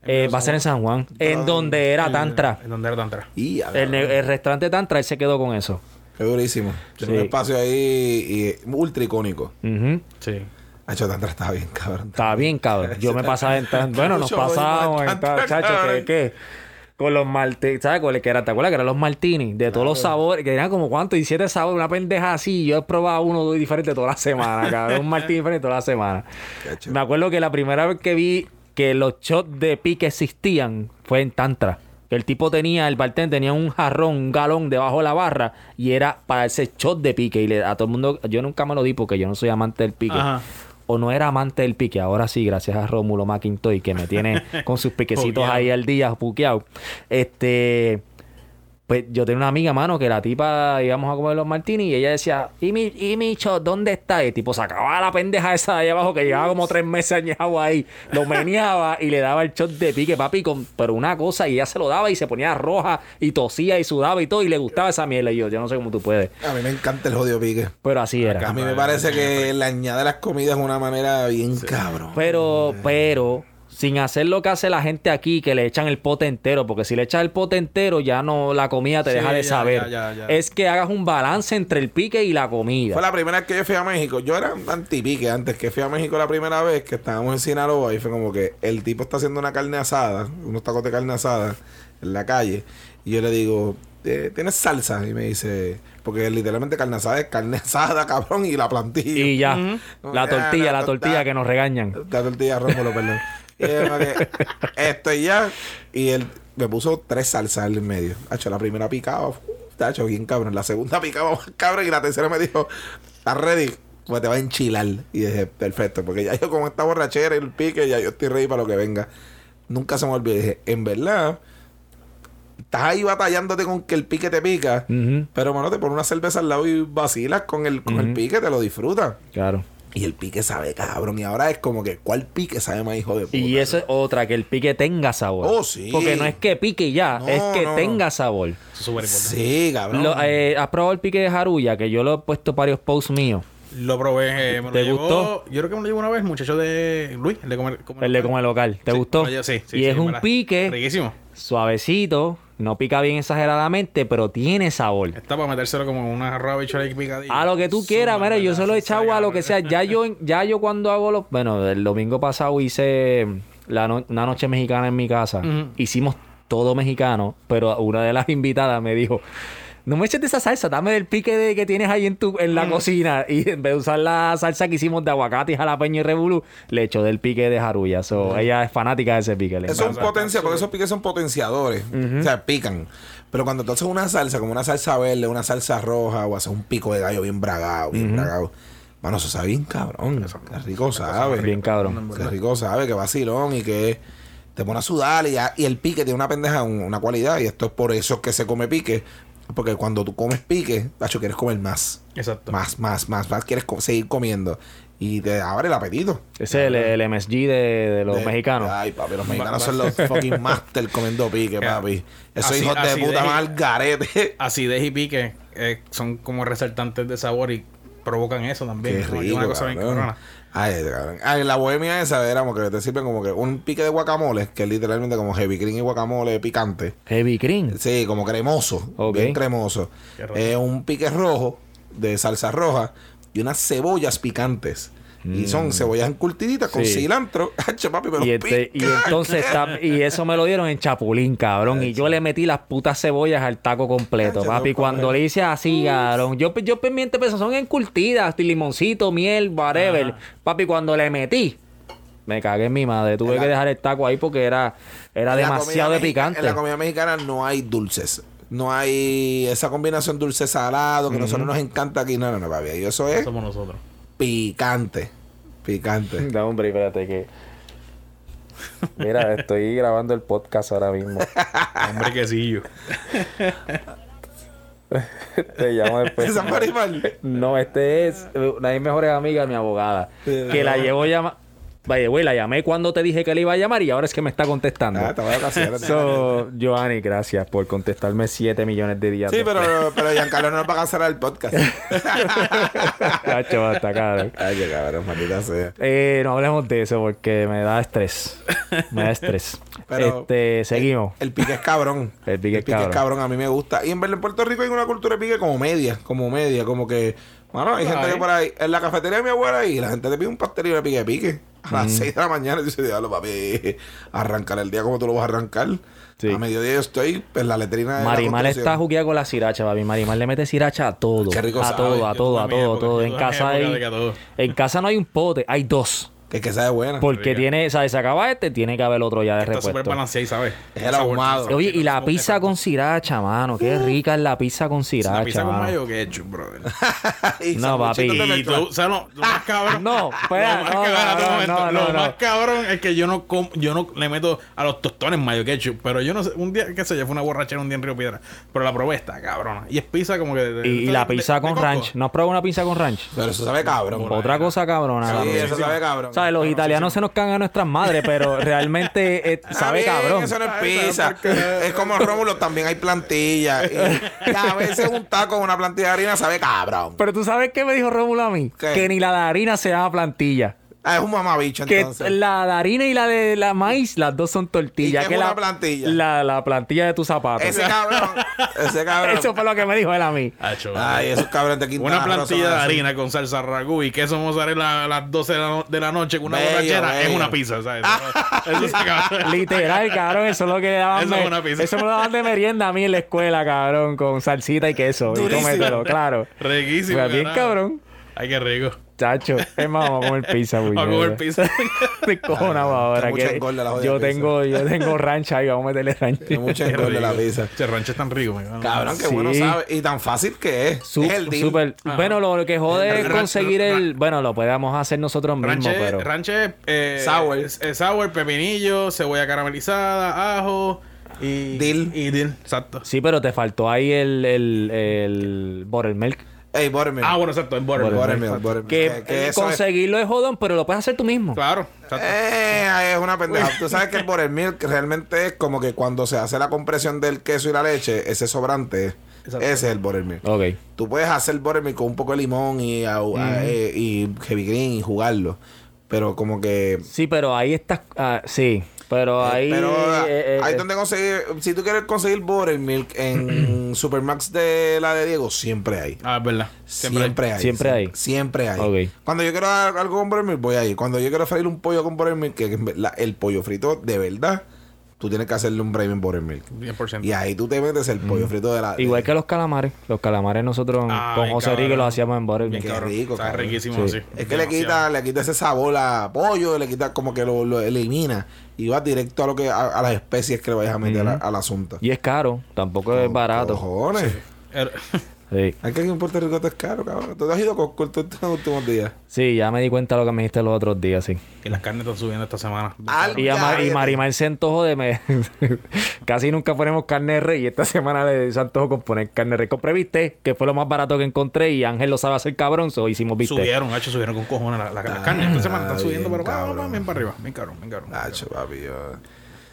Eh, va a ser en San Juan, en donde era Tantra. En donde era Tantra. Y, el, restaurante Tantra, él se quedó con eso. Qué durísimo. Tiene un espacio ahí y, ultra icónico. Sí. Hacho, Tantra estaba bien cabrón. Estaba bien cabrón. Yo me pasaba en Bueno, nos pasábamos en Chacho, ¿qué? qué? Con los martini, ¿sabes cuál que era? ¿Te acuerdas que eran los martini? De todos los sabores, que eran como cuánto, 17 sabores, una pendeja así. Yo he probado uno dos diferente toda la semana, cabrón. un martini diferente toda la semana. Me acuerdo que la primera vez que vi que los shots de pique existían fue en Tantra. El tipo tenía, el bartender tenía un jarrón, un galón debajo de la barra y era para ese shot de pique. Y le, a todo el mundo, yo nunca me lo di porque yo no soy amante del pique. Ajá o no era amante del pique, ahora sí, gracias a Rómulo McIntoy, que me tiene con sus piquecitos ahí al día, puqueado. Este, pues yo tenía una amiga, mano, que la tipa íbamos a comer los martinis y ella decía, ¿y mi, y mi dónde está? Y tipo sacaba la pendeja esa de ahí abajo que llevaba como tres meses añejado ahí, lo meneaba y le daba el shot de pique, papi, con, pero una cosa, y ella se lo daba y se ponía roja y tosía y sudaba y todo, y le gustaba esa miel. Y yo, yo no sé cómo tú puedes. A mí me encanta el jodido pique. Pero así era. A mí me parece que le añade las comidas de una manera bien cabrón. Pero, pero sin hacer lo que hace la gente aquí, que le echan el pote entero, porque si le echas el pote entero, ya no la comida te deja de saber. es que hagas un balance entre el pique y la comida. Fue la primera vez que yo fui a México. Yo era anti-pique antes que fui a México la primera vez, que estábamos en Sinaloa, y fue como que el tipo está haciendo una carne asada, unos tacos de carne asada en la calle, y yo le digo, eh, ¿tienes salsa? Y me dice, porque literalmente carne asada es carne asada, cabrón, y la plantilla. Y ya, la tortilla, la, tortilla que nos regañan. La tortilla, Rómulo, perdón. esto y ya. Y él me puso tres salsas en medio. hecho la primera picaba, bien cabrón. La segunda picaba más cabrón. Y la tercera me dijo, ¿estás ready? Pues te va a enchilar. Y dije, perfecto. Porque ya yo con esta borrachera y el pique, ya yo estoy ready para lo que venga. Nunca se me olvidó. Dije, en verdad, estás ahí batallándote con que el pique te pica. Pero, mano, te pones una cerveza al lado y vacilas con el, con el pique, te lo disfrutas. Claro. Y el pique sabe cabrón. Y ahora es como que, ¿cuál pique sabe más hijo de puta? Y eso es otra, que el pique tenga sabor. Oh, sí. Porque no es que pique ya, es que tenga sabor. Eso es Sí, cabrón. Eh, ¿Has probado el pique de Jarulla? Que yo lo he puesto varios posts míos. Lo probé. Eh, me ¿Te gustó? Yo creo que me lo llevo una vez, muchacho de Luis, el de comer, el de comer local. ¿Te gustó? Sí, sí, Y es un pique. Riquísimo. Suavecito no pica bien exageradamente, pero tiene sabor. Está para metérselo como una arroz y picadilla. A lo que tú quieras, mira, yo se lo he echado a lo que sea. Ya yo, ya yo cuando hago los... Bueno, el domingo pasado hice la una noche mexicana en mi casa. Hicimos todo mexicano, pero una de las invitadas me dijo no me eches de esa salsa, dame del pique de, que tienes ahí en tu en la mm. cocina. Y en vez de usar la salsa que hicimos de aguacate y jalapeño y revolú, le echo del pique de jarulla. So, mm. Ella es fanática de ese pique. Eso es potencia, porque esos piques son potenciadores. O sea, pican. Pero cuando tú haces una salsa, como una salsa verde, una salsa roja, o haces un pico de gallo bien bragado, bien bragado. Mano, eso sabe bien cabrón. Qué rico sabe. Bien cabrón. Qué rico sabe, que vacilón y que te pone a sudar y, y el pique tiene una pendeja, una cualidad. Y esto es por eso que se come pique. Porque cuando tú comes pique, Pacho, quieres comer más. Exacto. Más, más, más, más. Quieres seguir comiendo. Y te abre el apetito. Ese es el, MSG de, los mexicanos. Ay, papi, los mexicanos son los fucking master comiendo pique, papi. Esos hijos de puta mal garete. Acidez y pique eh, son como resaltantes de sabor y provocan eso también. Qué rico, una cosa bien Ay, Ay, la bohemia esa era como que te sirven como que un pique de guacamole, que es literalmente como heavy cream y guacamole picante. Heavy cream. Sí, como cremoso. Bien cremoso. Eh, un pique rojo de salsa roja y unas cebollas picantes. Y son mm. cebollas encurtiditas con cilantro. papi, y, este, y entonces y eso me lo dieron en chapulín, cabrón. y yo le metí las putas cebollas al taco completo, papi. Cuando le hice así, cabrón. Yo, yo pendiente, pero son encurtidas, limoncito, miel, whatever. Papi, cuando le metí, me cagué en mi madre. Tuve que dejar el taco ahí porque era, era demasiado de picante. En la comida mexicana no hay dulces. No hay esa combinación dulce-salado que a nosotros nos encanta aquí. No, no, no, papi. Y eso es. Somos nosotros picante. Picante. No, hombre, espérate que. Mira, estoy grabando el podcast ahora mismo. hombre, quesillo. Te llamo después. ¿Es No, este es una de mis mejores amigas, mi abogada. Que la llevo llamar Vaya, güey, la llamé cuando te dije que le iba a llamar y ahora es que me está contestando. Ah, te voy a so, Joanny, gracias por contestarme 7 millones de días. Sí, pero, pero Giancarlo no nos va a cancelar el podcast. Cacho, basta, cabrón. Ay, qué cabrón, maldita sea. Eh, no hablemos de eso porque me da estrés. Me da estrés. Pero este, seguimos. El, pique es cabrón. El pique, es, cabrón. es cabrón. A mí me gusta. Y en en Puerto Rico hay una cultura de pique como media. Como media. Como que... Bueno, hay gente que por ahí... En la cafetería de mi abuela y la gente te pide un pastelillo de pique de pique a las 6 de la mañana y dice, diablo, papi, arrancar el día como tú lo vas a arrancar. A mediodía yo estoy en la letrina de Marimal está jugueada con la siracha, papi. Marimal le mete siracha a todo. a todo, a todo, a todo, a todo, todo. En casa hay... En casa no hay un pote, hay dos. Que, que sabe buena. Porque tiene, ¿sabes? Se acaba este, tiene que haber otro ya de repuesto. Está súper balanceado, ¿sabes? Es el ahumado. Oye, y la pizza con siracha, mano. Qué rica es la pizza con siracha. La pizza con mayo ketchup, brother. no, papi. Y tú, o sea, no, lo más cabrón. No, espera. Lo más cabrón, no, no, Lo más cabrón es que yo no, yo no le meto a los tostones mayo ketchup. Pero yo no sé, un día, qué sé yo, fue una borrachera un día en Río Piedra. Pero la probé esta, cabrona. Y es pizza como que. y, la pizza con ranch. ¿No has probado una pizza con ranch? Pero eso sabe cabrón. Otra cosa cabrona. Sí, eso sabe cabrón. ¿Sabes? Los italianos se nos cagan a nuestras madres, pero realmente eh, sabe cabrón. Eso no es pizza. Es como Rómulo, también hay plantilla. Y, a veces un taco con una plantilla de harina sabe cabrón. Pero tú sabes qué me dijo Rómulo a mí? Que ni la de harina se llama plantilla. Ah, es un mamabicho entonces. Que la de harina y la de la maíz, las dos son tortillas. ¿Y que es una la plantilla? La, la plantilla de tus zapatos. Ese cabrón. ese cabrón. Eso fue lo que me dijo él a mí. Ay, esos cabrones de Quintana Una plantilla de harina con salsa ragú y queso mozzarella a las 12 de la, noche con una borrachera es una pizza, ¿sabes? eso, eso Literal, cabrón. Eso es lo que daban. Eso es una pizza. Eso me lo daban de merienda a mí en la escuela, cabrón, con salsita y queso. Durísimo. Y cómetelo, claro. Riquísimo. bien cabrón. Ay, qué rico. Chacho, es más, vamos a comer pizza, güey. Vamos a comer pizza. Te cojonaba ahora. Que yo tengo, yo tengo rancha ahí, vamos a meterle rancha. Hay mucho engorde la pizza. Ese rancho es tan rico, me Cabrón, qué bueno sabe. Y tan fácil que es. es el super. Bueno, lo que jode es conseguir el. Bueno, lo podemos hacer nosotros mismos, pero. Ranche, eh, sour. Eh, sour, pepinillo, cebolla caramelizada, ajo. Y, dill. Y dill, exacto. Sí, pero te faltó ahí el, el, el buttermilk. Hey, buttermilk. Ah, bueno, exacto, en buttermilk. Que, conseguirlo es... jodón, pero lo puedes hacer tú mismo. Claro. Eh, es una pendeja. tú sabes que el buttermilk realmente es como que cuando se hace la compresión del queso y la leche, ese sobrante, ese es el buttermilk. Ok. Tú puedes hacer buttermilk con un poco de limón y, y heavy green y jugarlo. Pero como que... Sí, pero ahí estás... Ah, sí. Pero Eh, ahí. Pero eh, eh, hay eh, donde conseguir. Si tú quieres conseguir Buttermilk en Supermax de la de Diego, siempre hay. Ah, es verdad. Siempre. Siempre, hay. Siempre hay. Siempre hay. Ok. Cuando yo quiero dar algo con Buttermilk, voy ahí. Cuando yo quiero freír un pollo con Buttermilk, que la- el pollo frito de verdad, tú tienes que hacerle un brave en Buttermilk. 10%. Y ahí tú te metes el pollo frito de la. de- Igual que los calamares. Los calamares nosotros con José. Rico los hacíamos en Buttermilk. Qué rico, Está cabrón. riquísimo, Sí. sí. Es que le quita, le quita ese sabor a pollo, le quita como que lo, lo elimina y va directo a lo que a, a las especies que le vayas a meter a- al asunto. Y es caro. Tampoco es barato. Cojones. Sí. Aquí en Puerto Rico es caro, cabrón. ¿Tú te has ido a Costco estos últimos días? Sí, ya me di cuenta de lo que me dijiste los otros días, sí. y las carnes están subiendo esta semana. Al- Y, a Ma- y Cállate. Marimar se antojó de me... Casi nunca ponemos carne de rey y esta semana le se antojó con poner carne de rey. Compré viste, que fue lo más barato que encontré y Ángel lo sabe hacer cabrón, so hicimos viste. Subieron, hacho, subieron con cojones la- la- las Ah, carnes. Esta semana están subiendo, bien, pero va, va, va, cabrón. bien para arriba. Bien caro, bien caro. Nacho, papi. yo-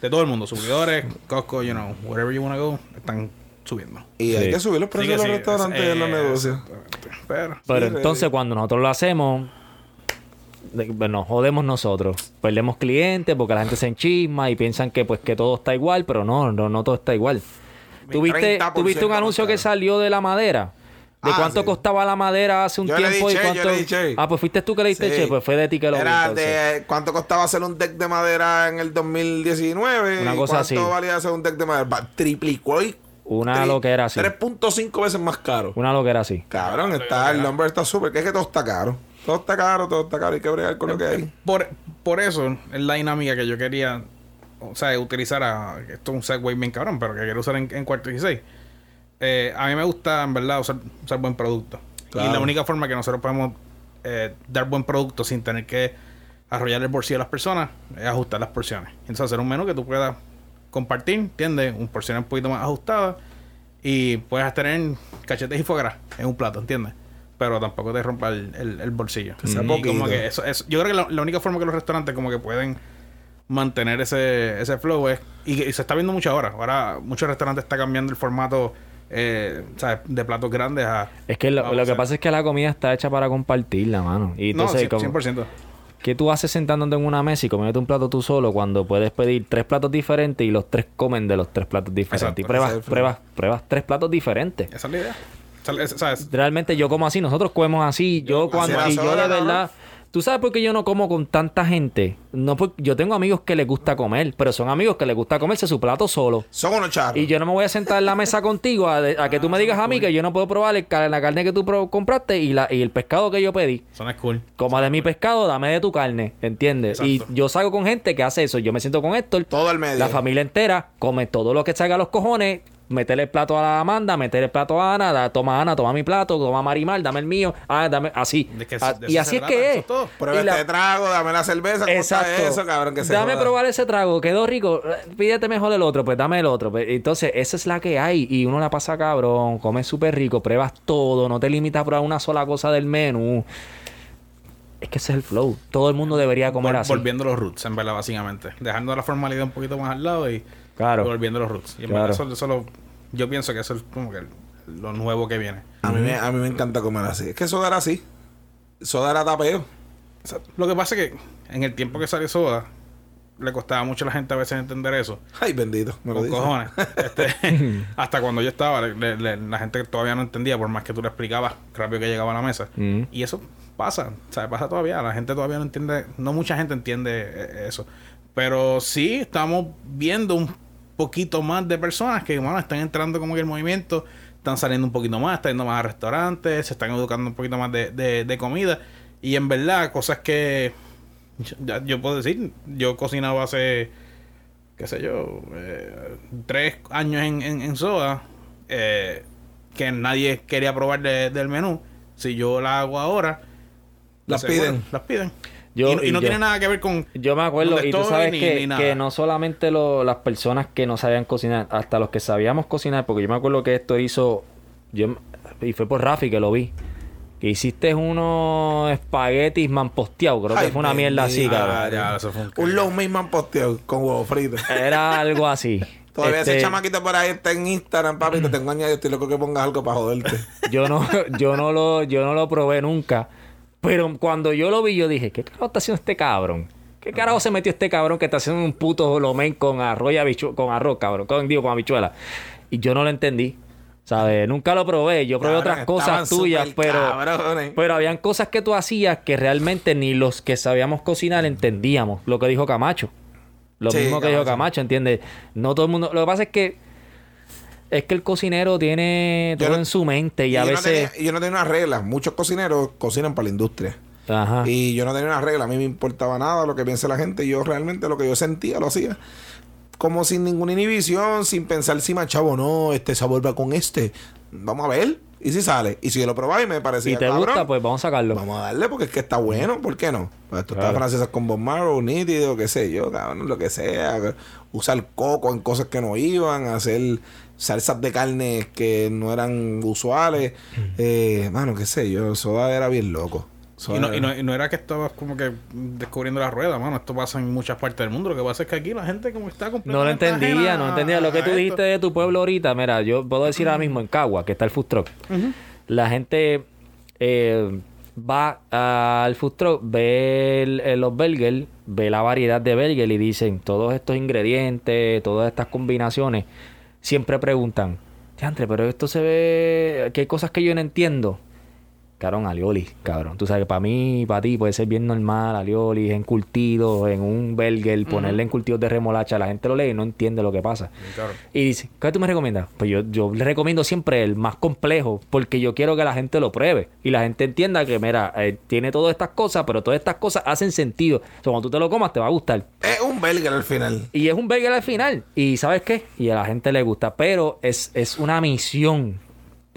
De todo el mundo, suplidores, Costco, you know, wherever you wanna go, están subiendo. Y hay que subir los precios de los sí, restaurantes y en los eh, negocios. Pero, Pero Sí, entonces re- cuando nosotros lo hacemos, de- pues, nos jodemos nosotros. Perdemos clientes porque la gente se enchisma y piensan que pues que todo está igual, pero no, no, no todo está igual. ¿Tuviste, 30% ¿tuviste un anuncio que salió de la madera? ¿De Ah, cuánto sí. costaba la madera hace un Yo le tiempo? di y che, yo cuánto... le di che. Ah, pues fuiste tú que le diste Sí. che, pues fue de ti que lo Era de cuánto costaba hacer un deck de madera en el 2019. Una y cosa cuánto así. valía hacer un deck de madera. Triplicó y. Una loquera así. 3.5 veces más caro. Una lo que era así. Cabrón, está, el nombre está súper. Que es que todo está caro. Todo está caro, todo está caro. Hay que bregar con lo que hay. por, por eso es la dinámica que yo quería, o sea, utilizar a, esto es un segway bien cabrón, pero que quiero usar en, en cuarto 16. Eh, a mí me gusta, en verdad, usar, usar buen producto. Claro. Y la única forma que nosotros podemos eh, dar buen producto sin tener que arrollar el bolsillo de las personas es ajustar las porciones. Entonces, hacer un menú que tú puedas compartir, ¿entiendes? Un porción un poquito más ajustada y puedes tener cachetes y foie gras en un plato, ¿entiendes? Pero tampoco te rompa el, el- el bolsillo. sea Y poquito. como que eso, eso- yo creo que la, la única forma que los restaurantes como que pueden mantener ese, ese flow es y, y se está viendo mucho ahora. Ahora muchos restaurantes están cambiando el formato eh, ¿sabes? de platos grandes a Es que lo, a- lo que pasa es que la comida está hecha para compartirla, mano. Y no, entonces, 100%. como- 100%. ¿Qué tú haces sentándote en una mesa y comiéndote un plato tú solo cuando puedes pedir tres platos diferentes y los tres comen de los tres platos diferentes? Exacto, y pruebas, es pruebas, pruebas tres platos diferentes. Esa es la idea. Realmente yo como así, nosotros comemos así. Yo cuando y yo de verdad, ¿tú sabes por qué yo no como con tanta gente? No por- yo tengo amigos que les gusta comer, pero son amigos que les gusta comerse su plato solo. Son unos charros. Y yo no me voy a sentar en la mesa contigo a, de- a que tú me digas a mí que yo no puedo probar el la carne que tú compraste y, la, y el pescado que yo pedí. Son cool. Como de mi pescado, dame de tu carne, ¿entiendes? Y yo salgo con gente que hace eso. Yo me siento con Héctor, Todo al medio. la familia entera, come todo lo que salga a los cojones, meterle el plato a la Amanda, meterle el plato a Ana, da- toma Ana, toma mi plato, toma Marimar, dame el mío, ah, dame, así. De que- Ah, de y así es trata, que eso es. Prueba la- este trago, dame la cerveza. ¿cómo está Exacto. eso, cabrón? Que se dame joda. probar ese trago, quedó rico. Pídete mejor el otro, pues dame el otro. Pues, entonces, esa es la que hay. Y uno la pasa cabrón, comes súper rico, pruebas todo, no te limitas a probar una sola cosa del menú. Es que ese es el flow. Todo el mundo debería comer Vol- así. Volviendo los roots, en verdad, básicamente. Dejando la formalidad un poquito más al lado y Claro. volviendo a los roots. Y en Claro. eso, eso lo- yo pienso que eso es como que lo nuevo que viene. A mí, me, a mí me encanta comer así. Es que soda era así. Soda era tapeo. O sea, lo que pasa es que en el tiempo que salió Soda, le costaba mucho a la gente a veces entender eso. Ay, bendito. Me lo Con cojones. Este, hasta cuando yo estaba, le- le- la gente todavía no entendía, por más que tú le explicabas rápido que llegaba a la mesa. Mm. Y eso pasa, o sea, pasa todavía. La gente todavía no entiende, no mucha gente entiende eh, eso. Pero sí estamos viendo un poquito más de personas que, bueno, están entrando como que el movimiento, están saliendo un poquito más, están yendo más a restaurantes, se están educando un poquito más de, de, de comida. Y en verdad, cosas que yo, puedo decir, yo cocinaba hace, qué sé yo, eh, tres años en, en, en soda, eh, que nadie quería probar de- del menú. Si yo la hago ahora, Las piden. Las piden. Yo- y, no- y y no yo- tiene nada que ver con... Yo me acuerdo, y tú sabes ni- que, ni que no solamente lo- las personas que no sabían cocinar, hasta los que sabíamos cocinar, porque yo me acuerdo que esto hizo, yo, y fue por Rafi que lo vi, que hiciste unos espaguetis mamposteados, creo Ay, que fue una mierda así, cabrón. Ya, eso fue un... Un low posteado con huevo frito. Era algo así. Todavía ese Este, chamaquito por ahí está en Instagram, papi. Te tengo añadido. Estoy loco que pongas algo para joderte. Yo no, yo no lo, yo no lo probé nunca. Pero cuando yo lo vi, yo dije, ¿qué carajo está haciendo este cabrón? ¿Qué carajo se metió este cabrón que está haciendo un puto lomen con arroz y con arroz, cabrón? Con, digo, con habichuela. Y yo no lo entendí. ¿Sabes? Nunca lo probé. Yo probé otras cosas tuyas, pero, pero habían cosas que tú hacías que realmente ni los que sabíamos cocinar entendíamos. Lo que dijo Camacho. Lo mismo que dijo Camacho, ¿entiendes? No todo el mundo. Lo que pasa es que. Es que el cocinero tiene todo en su mente y, a veces. yo no tenía una regla. Muchos cocineros cocinan para la industria. Ajá. Y yo no tenía una regla. A mí me importaba nada lo que piense la gente. Yo realmente lo que yo sentía lo hacía. Como sin ninguna inhibición, sin pensar si machavo no, este sabor va con este. Vamos a ver. Y si sale. Y si lo probáis y me parecía. Y te gusta, pues vamos a sacarlo. Vamos a darle porque es que está bueno. ¿Por qué no? Pues tú estás francesas con Bob Marrow, nítido, qué sé yo, cabrón, lo que sea. Usar coco en cosas que no iban. Hacer salsas de carne que no eran usuales. Eh, mano, qué sé yo. Soda era bien loco. Y no, y, no, y no, era que estabas como que descubriendo la rueda, mano. Esto pasa en muchas partes del mundo. Lo que pasa es que aquí la gente como está completamente No lo entendía, no entendía. Lo que tú dijiste de tu pueblo ahorita, mira, yo puedo decir ahora mismo en Cagua, que está el food truck. La gente eh, va al food truck, ve los burgers, ve la variedad de burgers y dicen todos estos ingredientes, todas estas combinaciones. Siempre preguntan, pero esto se ve, que hay cosas que yo no entiendo. Cabrón, alioli, cabrón. Tú sabes, para mí, para ti, puede ser bien normal, alioli, encurtido, en un burger, ponerle encurtidos de remolacha. La gente lo lee y no entiende lo que pasa. Y dice, ¿qué tú me recomiendas? Pues yo, yo le recomiendo siempre el más complejo, porque yo quiero que la gente lo pruebe. Y la gente entienda que, mira, eh, tiene todas estas cosas, pero todas estas cosas hacen sentido. O sea, cuando tú te lo comas, te va a gustar. Es un burger al final. Y es un burger al final. Y ¿sabes qué? Y a la gente le gusta. Pero es, es una misión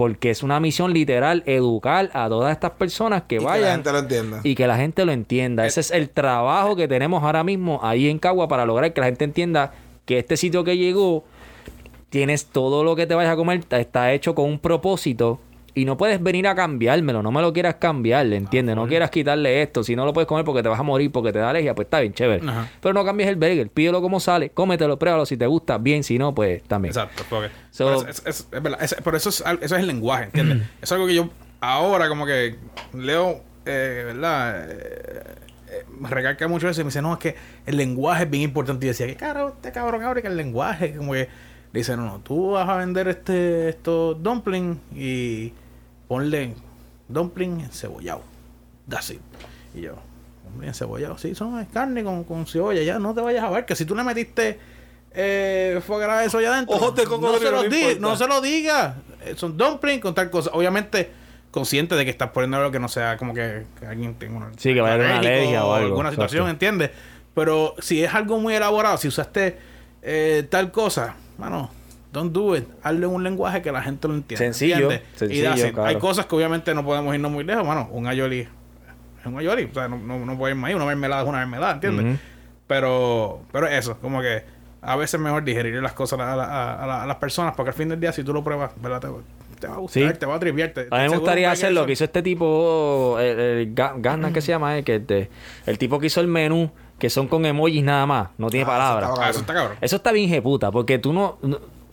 porque es una misión literal educar a todas estas personas que vayan. Que la gente lo entienda. Y que la gente lo entienda. Ese es el trabajo que tenemos ahora mismo ahí en Cagua para lograr que la gente entienda que este sitio que llegó, tienes todo lo que te vayas a comer, está hecho con un propósito y no puedes venir a cambiármelo, no me lo quieras cambiar, ¿entiendes? no quieras quitarle esto, si no lo puedes comer porque te vas a morir, porque te da alergia, pues está bien, chévere. Pero no cambies el burger, pídelo como sale, cómetelo, pruébalo, si te gusta, bien, si no, pues también. Exacto, porque eso es, verdad, pero eso es, eso es el lenguaje, ¿entiendes? es algo que yo ahora como que leo, eh, ¿verdad? Eh, eh, me recalca mucho eso y me dice, no, es que el lenguaje es bien importante. Y decía, ¿qué caro este cabrón abre que el lenguaje? Como que dice, no, no, tú vas a vender este estos dumplings y ponle dumpling encebollado. That's it. Y yo, dumpling encebollado. Sí, son carne con, con cebolla. Ya no te vayas a ver que si tú le metiste eh, de eso allá adentro, no, se lo diga, no se lo diga. Eh, son dumplings con tal cosa. Obviamente consciente de que estás poniendo algo que no sea como que, alguien tenga una, sí, que vaya una alergia o, algo. alguna situación, ¿entiendes? Pero si es algo muy elaborado, si usaste eh, tal cosa, mano, Don't do it. Hazle un lenguaje que la gente lo entienda. Sencillo. sencillo y Hay cosas que obviamente no podemos irnos muy lejos. Bueno, un ayoli es un ayoli. O sea, no, no, no puede ir más ahí. Una mermelada es una mermelada, ¿entiendes? Pero, pero eso, como que a veces es mejor digerir las cosas a, las personas porque al fin del día, si tú lo pruebas, ¿verdad? Te, va a gustar, te va a triviar. a mí me gustaría hacer lo que hizo este tipo, el, el, que se llama, eh, que el tipo que hizo el menú que son con emojis nada más, no tiene ah, palabras. Eso está, cabrón. Eso está bien jeputa, porque tú no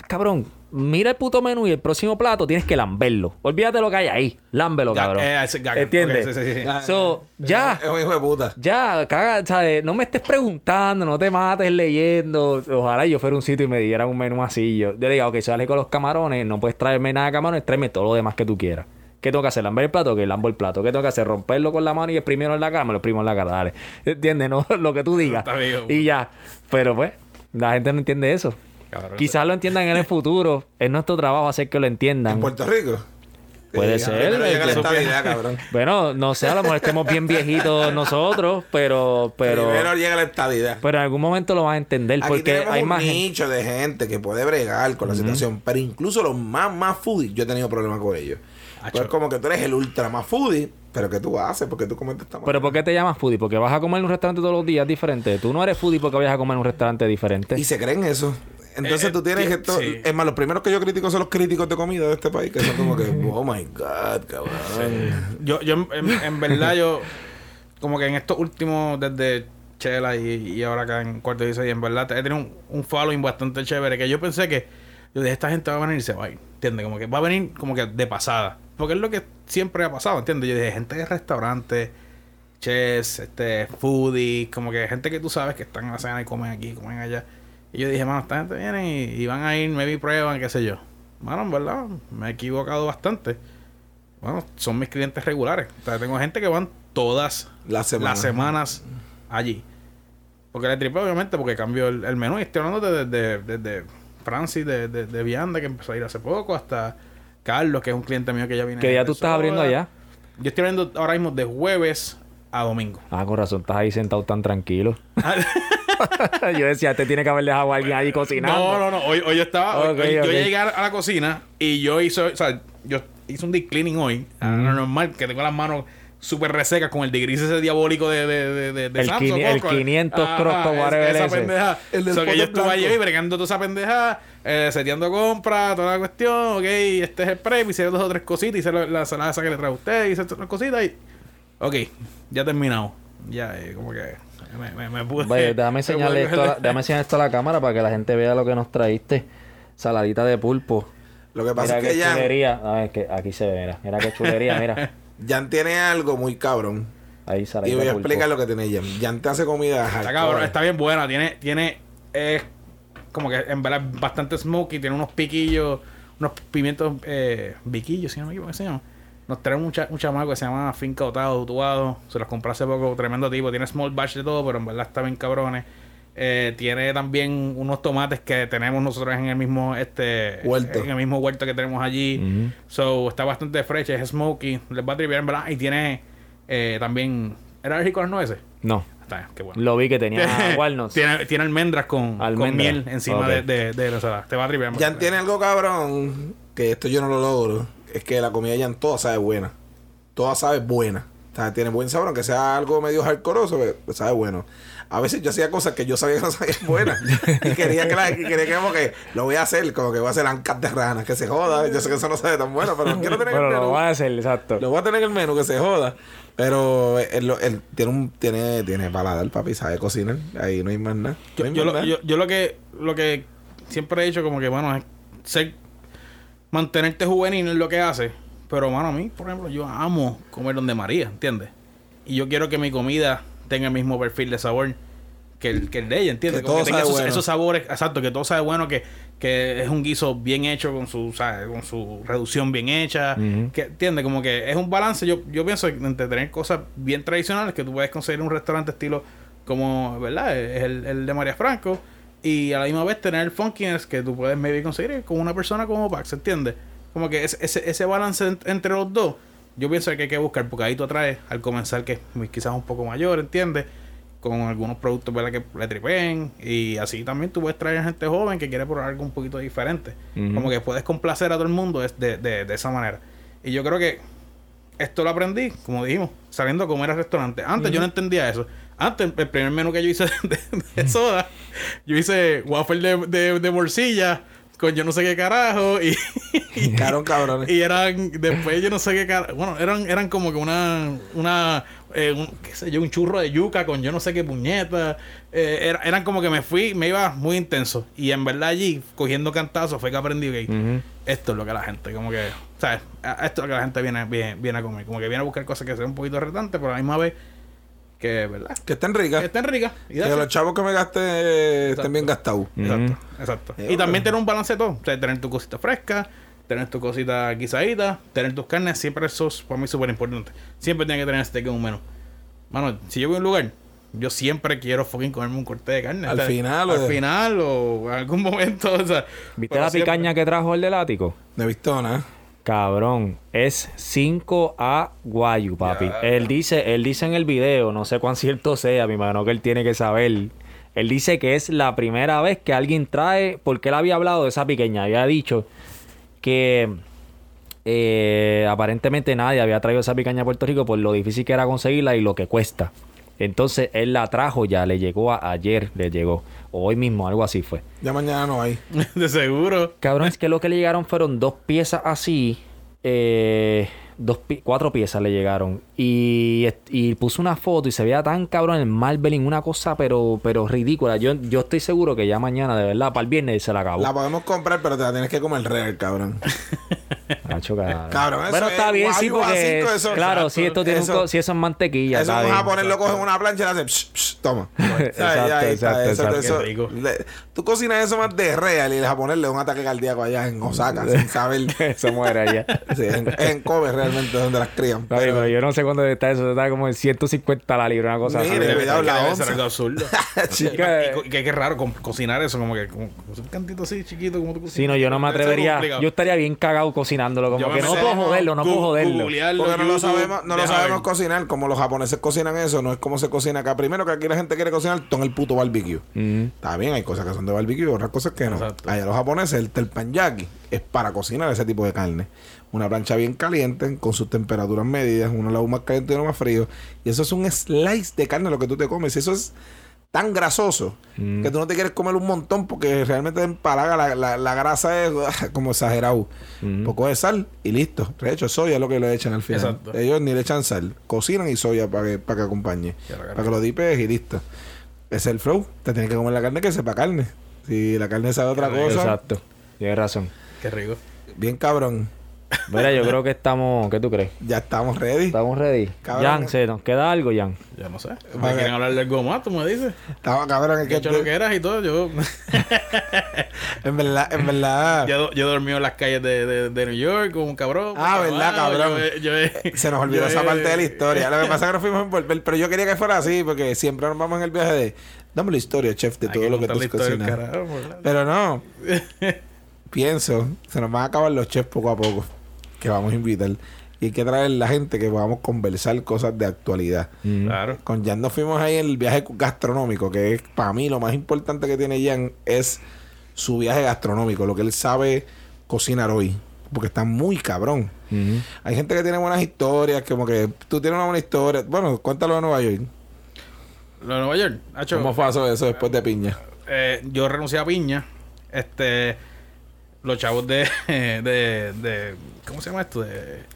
cabrón, mira el puto menú y el próximo plato tienes que lamberlo. Olvídate lo que hay ahí. Lámbelo, cabrón. Eh, ¿Entiendes? So, ya. Es un hijo de puta. Ya, caga, ¿sabes? No me estés preguntando, no te mates leyendo. Ojalá yo fuera un sitio y me dieran un menú así. Yo, yo diga, ok, sale con los camarones, no puedes traerme nada de camarones, tráeme todo lo demás que tú quieras. ¿Qué tengo que hacer? ¿Lamber el plato? Que lambo el plato. ¿Qué tengo que hacer? ¿Romperlo con la mano y exprimirlo en la cara? Me lo exprimo en la cara, dale. ¿Entiendes? No, lo que tú digas. y ya. Pero pues, la gente no entiende eso. Quizás lo entiendan en el futuro. Es nuestro trabajo hacer que lo entiendan. ¿En Puerto Rico? Puede ser. bueno, no sé, a lo mejor estemos bien viejitos nosotros, pero. pero Primero llega la estabilidad. Pero en algún momento lo van a entender. porque hay un más. nicho de gente que puede bregar con la situación. Pero incluso los más, más foodies, yo he tenido problemas con ellos. Pues como que tú eres el ultra más foodie, pero ¿qué tú haces? Porque tú comes esta ¿Pero por qué te llamas foodie? Porque vas a comer en un restaurante todos los días diferente. Tú no eres foodie porque vayas a comer en un restaurante diferente. Y se creen eso. Entonces eh, tú tienes esto. Es más, los primeros que yo critico son los críticos de comida de este país, que son como que, oh my god, cabrón. Yo, yo en, verdad, yo, como que en estos últimos, desde Chela y, ahora acá en Cuarto y en verdad he tenido un, un following bastante chévere, que yo pensé que, yo dije, esta gente va a venir y se va a ir, ¿entiendes? Como que va a venir como que de pasada. Porque es lo que siempre ha pasado, ¿entiendes? Yo dije, gente de restaurantes chess, este, foodies, como que gente que tú sabes que están en la cena y comen aquí, comen allá. Y yo dije, mano, esta gente viene y, van a ir, maybe prueban, qué sé yo. Mano, en verdad, me he equivocado bastante. Bueno, son mis clientes regulares. O sea, tengo gente que van todas las semanas, allí. Porque le tripeo, obviamente, porque cambió el, menú. Y estoy hablando desde de, de, Francis, de, de, Vianda, que empezó a ir hace poco, hasta Carlos, que es un cliente mío que ya viene. ¿Qué día tú estás abriendo allá? Yo estoy abriendo ahora mismo de jueves a domingo. Ah, con razón, estás ahí sentado tan tranquilo. yo decía, te tiene que haber dejado a alguien ahí cocinando. No, no, no. Hoy, hoy yo estaba. yo llegué a la cocina y yo hice. O sea, yo hice un deep cleaning hoy. Mm. normal, que tengo las manos súper resecas con el gris ese diabólico de, de, de, de el, Samsung, el 500 cross whatever esa pendeja. El del so que yo estuve ahí bregando toda esa pendeja, eh, seteando compras, toda la cuestión, ok, este es el prep, hice dos o tres cositas, hice la, la salada esa que le trae a usted, hice otras cositas y... Ok, ya terminado. Ya, eh, como que... Me, me, pude, Vaya, déjame enseñarle esto, déjame enseñar esto a la cámara para que la gente vea lo que nos traíste. Saladita de pulpo. Lo que pasa es que ya... chulería. A ver, que aquí se ve, mira. Mira qué chulería, mira. Jan tiene algo muy cabrón. Ahí sale. Y voy a explicar lo que tiene Jan. Jan te hace comida. Está cabrón, está bien buena. Tiene, tiene, es como que en verdad bastante smoky. Tiene unos piquillos, unos pimientos, eh, biquillos, si no me equivoco, ¿qué se llama? Nos trae un, un chamaco que se llama Finca Otado, Tuado. Se los compré hace poco, tremendo tipo. Tiene small batch de todo, pero en verdad está bien cabrones. Eh, tiene también unos tomates que tenemos nosotros en el mismo este huerto. En el mismo huerto que tenemos allí. So está bastante fresh, es smoky. Les va a triviar, ¿verdad? Y tiene eh, también. ¿Era alérgico a las nueces? No. Está, qué bueno. Lo vi que tenía walnuts. tiene, tiene almendras con, con miel encima de, de, de, la Te va a triviar. Ya tiene algo cabrón, que esto yo no lo logro. Es que la comida ya toda sabe buena. Toda sabe buena. O sea, tiene buen sabor, aunque sea algo medio hardcoreoso, pero sabe bueno a veces yo hacía cosas que yo sabía que no sabían buenas. y quería que, la, quería que como que lo voy a hacer, como que voy a hacer ancas de rana, que se joda. Yo sé que eso no sabe tan bueno, pero quiero tener el menú. lo voy a hacer, exacto. Lo voy a tener en el menú, que se joda. Pero él, él, tiene un tiene tiene paladar, papi, sabe cocinar. Ahí no hay más nada. yo, Lo, yo, yo, lo que lo que siempre he dicho como que, bueno, es ser mantenerte juvenil en lo que hace. Pero, mano, a mí, por ejemplo, yo amo comer donde María, ¿entiendes? Y yo quiero que mi comida tenga el mismo perfil de sabor que el, que el de ella, ¿entiendes? Que, todo tenga esos, sabores, exacto, que todo sabe bueno, que, que es un guiso bien hecho con su, con su reducción bien hecha, que entiende como que es un balance, yo, yo pienso entre tener cosas bien tradicionales que tú puedes conseguir en un restaurante estilo como, ¿verdad? Es el, el de María Franco y a la misma vez tener el funkiness que tú puedes maybe conseguir con una persona como Pax, ¿entiendes? Como que ese, ese balance entre los dos, yo pienso que hay que buscar, porque ahí tú atraes al comenzar que es quizás un poco mayor, ¿entiendes? con algunos productos ¿verdad? que le tripen y así también tú puedes traer gente joven que quiere probar algo un poquito diferente como que puedes complacer a todo el mundo de, de, de, esa manera y yo creo que esto lo aprendí como dijimos saliendo a comer al restaurante antes yo no entendía eso antes el primer menú que yo hice de, soda yo hice waffle de, de, bolsilla con yo no sé qué carajo y, y, cabrones. y eran después yo no sé qué carajo bueno eran eran como que una una eh, un, qué sé yo, un churro de yuca con yo no sé qué puñeta. Eh, eran como que me fui, me iba muy intenso. Y en verdad allí, cogiendo cantazos, fue que aprendí que esto es lo que la gente, como que, ¿sabes? Esto es lo que la gente viene, viene, viene a comer. Como que viene a buscar cosas que sean un poquito retantes, pero a la misma vez que, ¿verdad? Que estén ricas. Que estén ricas. Y que los chavos que me gaste estén bien gastados. Exacto, exacto. y también tener un balance de todo. O sea, tener tu cosita fresca, tener tus cositas guisaditas, tener tus carnes, siempre eso es para mí súper importante. Siempre tiene que tener este que un menú. Mano, si yo voy a un lugar, yo siempre quiero fucking comerme un corte de carne. Al final, Al final o en algún momento. O sea, ¿Viste la picaña que trajo el del ático? De Vistona. Cabrón, es 5A Guayu, papi. Él dice, él dice en el video, no sé cuán cierto sea, mi imagino que él tiene que saber. Él dice que es la primera vez que alguien trae, porque él había hablado de esa piqueña, había dicho que eh, aparentemente nadie había traído esa picaña a Puerto Rico por lo difícil que era conseguirla y lo que cuesta. Entonces él la trajo ya, le llegó ayer, le llegó. O hoy mismo, algo así fue. Ya mañana no hay. De seguro. Cabrón, es que lo que le llegaron fueron dos piezas así. Eh, dos cuatro piezas le llegaron. Y, y puso una foto y se veía tan cabrón el Marvelin, una cosa pero, pero ridícula. Yo, yo estoy seguro que ya mañana, de verdad, para el viernes se la acabó. La podemos comprar, pero te la tienes que comer real, cabrón. hacho, cabrón. Cabrón, eso Pero está es bien, sí, porque. A5, eso- claro, si esto tiene un eso- co- si eso es mantequilla. Eso está un bien. japonés lo coge en una plancha y le hace psh, psh, toma. Exacto, le- Tú cocinas eso más de real y el japonés le da un ataque cardíaco allá en Osaka sin saber. Se muere allá. Sí, en, en Kobe realmente es donde las crían. Pero yo no sé cuándo está eso. Está como en 150 la libra, una cosa Mire, así. Debe- cuidado, la onza. algo absurdo. Que que raro co- cocinar eso, como que como, un cantito así chiquito como tú cocinas. Sí, no, yo no me atrevería. Yo estaría bien cagado cocinándolo. Como Yo que no puedo joderlo, no puedo joderlo. Porque no lo sabemos, no lo sabemos cocinar como los japoneses cocinan eso, no es como se cocina acá. Primero que aquí la gente quiere cocinar todo en el puto barbecue. Está bien, hay cosas que son de barbecue, otras cosas que no. Exacto. Allá los japoneses, el teppanyaki es para cocinar ese tipo de carne. Una plancha bien caliente, con sus temperaturas medidas, uno la más caliente y uno más frío. Y eso es un slice de carne lo que tú te comes. Y eso es tan grasoso Mm. que tú no te quieres comer un montón porque realmente te empalaga la, la, la grasa es como exagerado. Mm. Poco de sal y listo. De hecho, soya es lo que le echan al final. Exacto. Ellos ni le echan sal. Cocinan y soya para que, para que acompañe. Para que lo dipes y listo. Es el flow. Te tienes que comer la carne que sepa carne. Si la carne sabe otra cosa, Exacto. Tienes razón. Qué rico. bien cabrón. Mira, yo creo que estamos. ¿Qué tú crees? Ya estamos ready. ¿Estamos ready? Cabrón. Jan, ¿se nos queda algo, Jan? Ya no sé. ¿Me Vale. quieren hablar del goma? Tú me dices. Estamos cabrón. Que que he hecho lo que eras y todo. Yo, en verdad, en verdad. yo, yo he dormido en las calles de, de, de New York como un cabrón. Ah, ¿verdad, cabrón? Yo yo Se nos olvidó yo esa parte de la historia. Lo que pasa es que nos fuimos a envolver. Pero yo quería que fuera así, porque siempre nos vamos en el viaje de. Dame la historia, chef, de Hay todo lo que tú cocinas. Pero no. Pienso, se nos van a acabar los chefs poco a poco. Que vamos a invitar. Y hay que traer la gente que podamos conversar cosas de actualidad. Claro. Con Jan nos fuimos ahí en el viaje gastronómico, que es para mí lo más importante que tiene Jan es su viaje gastronómico, lo que él sabe cocinar hoy. Porque está muy cabrón. Hay gente que tiene buenas historias, como que tú tienes una buena historia. Bueno, cuéntalo de Nueva York. Lo de Nueva York. Hacho, ¿Cómo fue eso, eso después de Piña? eh, yo renuncié a Piña. Este. Los chavos de, de, de. ¿Cómo se llama esto? De,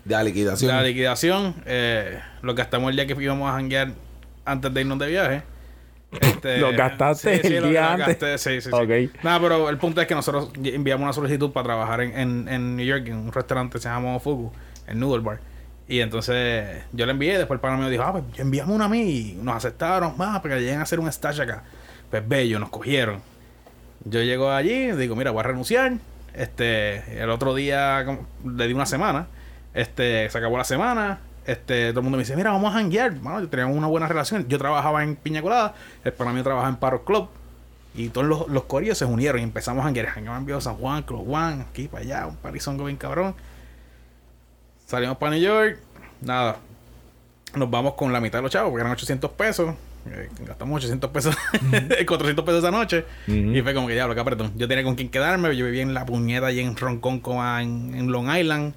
De la liquidación. la liquidación. Eh, lo gastamos el día que íbamos a janguear antes de irnos de viaje. Este, ¿Lo gastaste el lo- día lo antes? gasté, sí, sí, sí. Ok. Nada, pero el punto es que nosotros enviamos una solicitud para trabajar en, en, en New York, en un restaurante que se llama Fugu, el Noodle Bar. Y entonces yo le envié, después el pana mío dijo, ah, pues enviamos una a mí y nos aceptaron más para que lleguen a hacer un stage acá. Pues bello, nos cogieron. Yo llego allí, digo, mira, voy a renunciar. Este, el otro día le di una semana. Este, se acabó la semana. Este, todo el mundo me dice, mira, vamos a janguear. Bueno, teníamos una buena relación. Yo trabajaba en Piña Colada, el pana mío trabajaba en Paro Club. Y todos los, los corillos se unieron y empezamos a janguear. Jangueamos en Viejo San Juan, Club Juan, aquí para allá, un parizongo bien cabrón. Salimos para New York, nada. Nos vamos con la mitad de los chavos, porque eran 800 pesos. Eh, gastamos 800 pesos, 400 pesos esa noche. Y fue como que ya, lo que apretó. Yo tenía con quién quedarme. Yo vivía en la puñeta allí en Ronconcoma, en, en Long Island.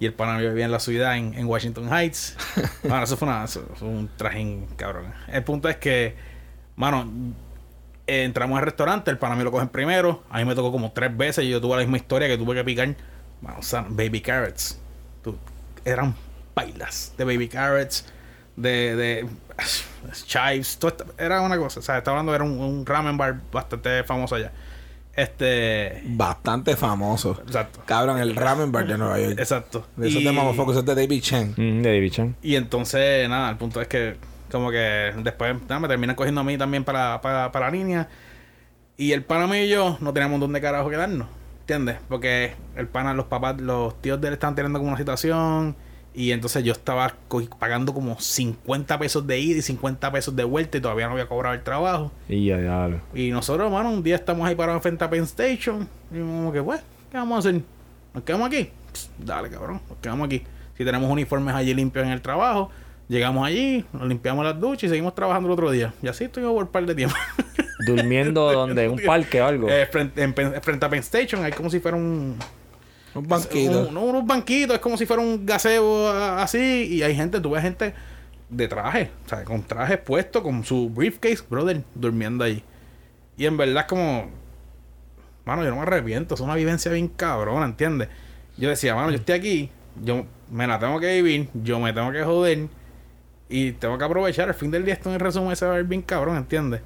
Y el pana vivía en la ciudad, en, en Washington Heights. Bueno, eso fue, una, eso fue un trajín, cabrón. El punto es que, mano, eh, entramos al restaurante, el pana mío lo cogen primero. A mí me tocó como tres veces y yo tuve la misma historia que tuve que picar. Mano, baby carrots. Tú- eran bailas de baby carrots, de, de chives. todo esto- era una cosa. O sea, estaba hablando, era un, un ramen bar bastante famoso allá. Este. Bastante famoso. Exacto. Cabrón, el ramen bar de Nueva York. Exacto. De esos Y- de Mamofocus, es de David Chen. Ujú, de David Chan. Y entonces, nada, el punto es que, como que después nada, me terminan cogiendo a mí también para, para, para la línea. Y el pana mío y yo no teníamos dónde carajo quedarnos. ¿Entiendes? Porque el pana, los papás, los tíos de él estaban teniendo como una situación. Y entonces yo estaba pagando como 50 pesos de ida y 50 pesos de vuelta y todavía no había cobrado el trabajo. Y ya, ya. lo- Y nosotros, hermano, un día estamos ahí parados frente a Penn Station. Y como que, pues, ¿qué vamos a hacer? ¿Nos quedamos aquí? Pss, dale, cabrón, nos quedamos aquí. Si tenemos uniformes allí limpios en el trabajo, llegamos allí, nos limpiamos las duchas y seguimos trabajando el otro día. Y así estuvimos por un par de tiempo. Durmiendo donde, en un parque o algo. Eh, frente, en frente a Penn Station, hay como si fuera un. Un banquito. un- no, unos banquitos, es como si fuera un gaseo a- así. Y hay gente, tú ves gente de traje, o sea, con traje puesto, con su briefcase, brother, durmiendo ahí. Y en verdad es como. Mano, yo no me arrepiento, es una vivencia bien cabrona, ¿entiendes? Yo decía, mano, yo estoy aquí, yo me la tengo que vivir, yo me tengo que joder. Y tengo que aprovechar. El fin del día, esto en resumen se va a ver bien cabrón, ¿entiendes?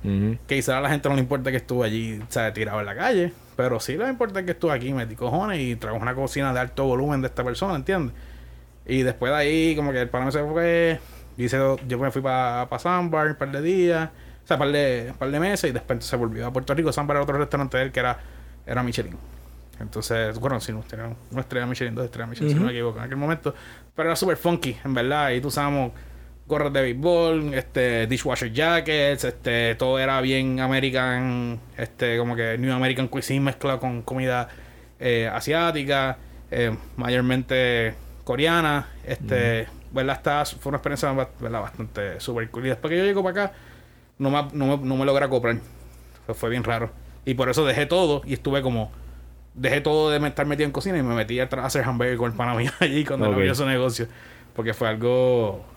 Que quizás a la gente no le importa que estuve allí, ¿sabes? Tirado en la calle. Pero sí lo importante es que estuve aquí, metí cojones y trajo una cocina de alto volumen de esta persona, ¿entiendes? Y después de ahí, como que el pana se fue. Hice, yo me fui para pa Sambar un par de días, o sea, un par de, par de meses, y después se volvió a Puerto Rico. Sambar era otro restaurante de él que era, era Michelin. Entonces, bueno, sí, no, tenía una estrella Michelin, dos estrellas Michelin, si no me equivoco, en aquel momento. Pero era súper funky, en verdad. Y tú usábamos gorras de béisbol, este, dishwasher jackets, este, todo era bien American, este, como que New American cuisine mezclado con comida eh, asiática, eh, mayormente coreana, este, ¿verdad? Está, fue una experiencia bastante súper cool. Y después que yo llego para acá, no me, no me, no me comprar. Fue, bien raro. Y por eso dejé todo y estuve como dejé todo de estar metido en cocina y me metí a hacer hamburger con el pana mío allí cuando okay. abrió su negocio. Porque fue algo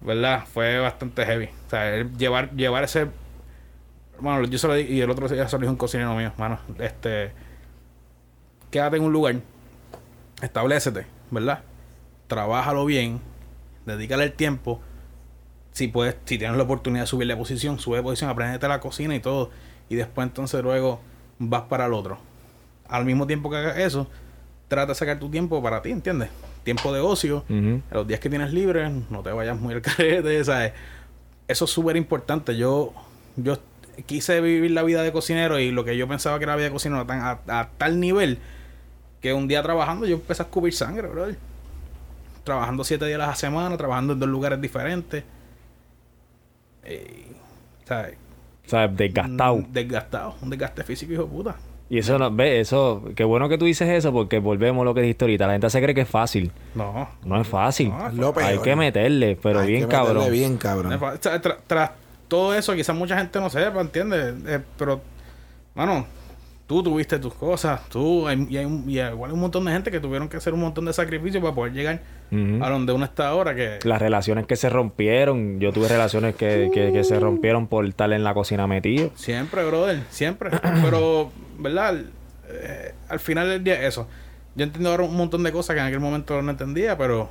¿verdad? Fue bastante heavy. O sea, llevar, llevar ese. Bueno, yo se lo di, y el otro día se lo dijo un cocinero mío, mano. Este. Quédate en un lugar. Establecete, ¿verdad? Trabájalo bien. Dedícale el tiempo. Si puedes, si tienes la oportunidad de subir la posición, sube de posición, aprendete la cocina y todo. Y después entonces luego vas para el otro. Al mismo tiempo que hagas eso, trata de sacar tu tiempo para ti, ¿entiendes? Tiempo de ocio, los días que tienes libres, no te vayas muy al carete, ¿sabes? Eso es súper importante. Yo, yo quise vivir la vida de cocinero y lo que yo pensaba que era la vida de cocinero a, a, tal nivel que un día trabajando yo empecé a escupir sangre, bro. Trabajando siete días a la semana, trabajando en dos lugares diferentes. ¿sabes? O sea, desgastado. Mm, desgastado, un desgaste físico, hijo de puta. Y eso, no, ve, eso, qué bueno que tú dices eso porque volvemos a lo que dijiste ahorita. La gente se cree que es fácil. No. No es fácil. Hay que meterle, pero bien que cabrón. Meterle bien cabrón. Tras todo eso, quizás mucha gente no sepa, ¿entiendes? Eh, pero, bueno, tú tuviste tus cosas, tú, y, hay, igual hay un montón de gente que tuvieron que hacer un montón de sacrificios para poder llegar a donde uno está ahora. que Las relaciones que se rompieron, yo tuve relaciones que, que, se rompieron por estar en la cocina metido. Siempre, brother, siempre. Pero, ¿verdad? Eh, al final del día, eso. Yo entiendo ahora un montón de cosas que en aquel momento no entendía, pero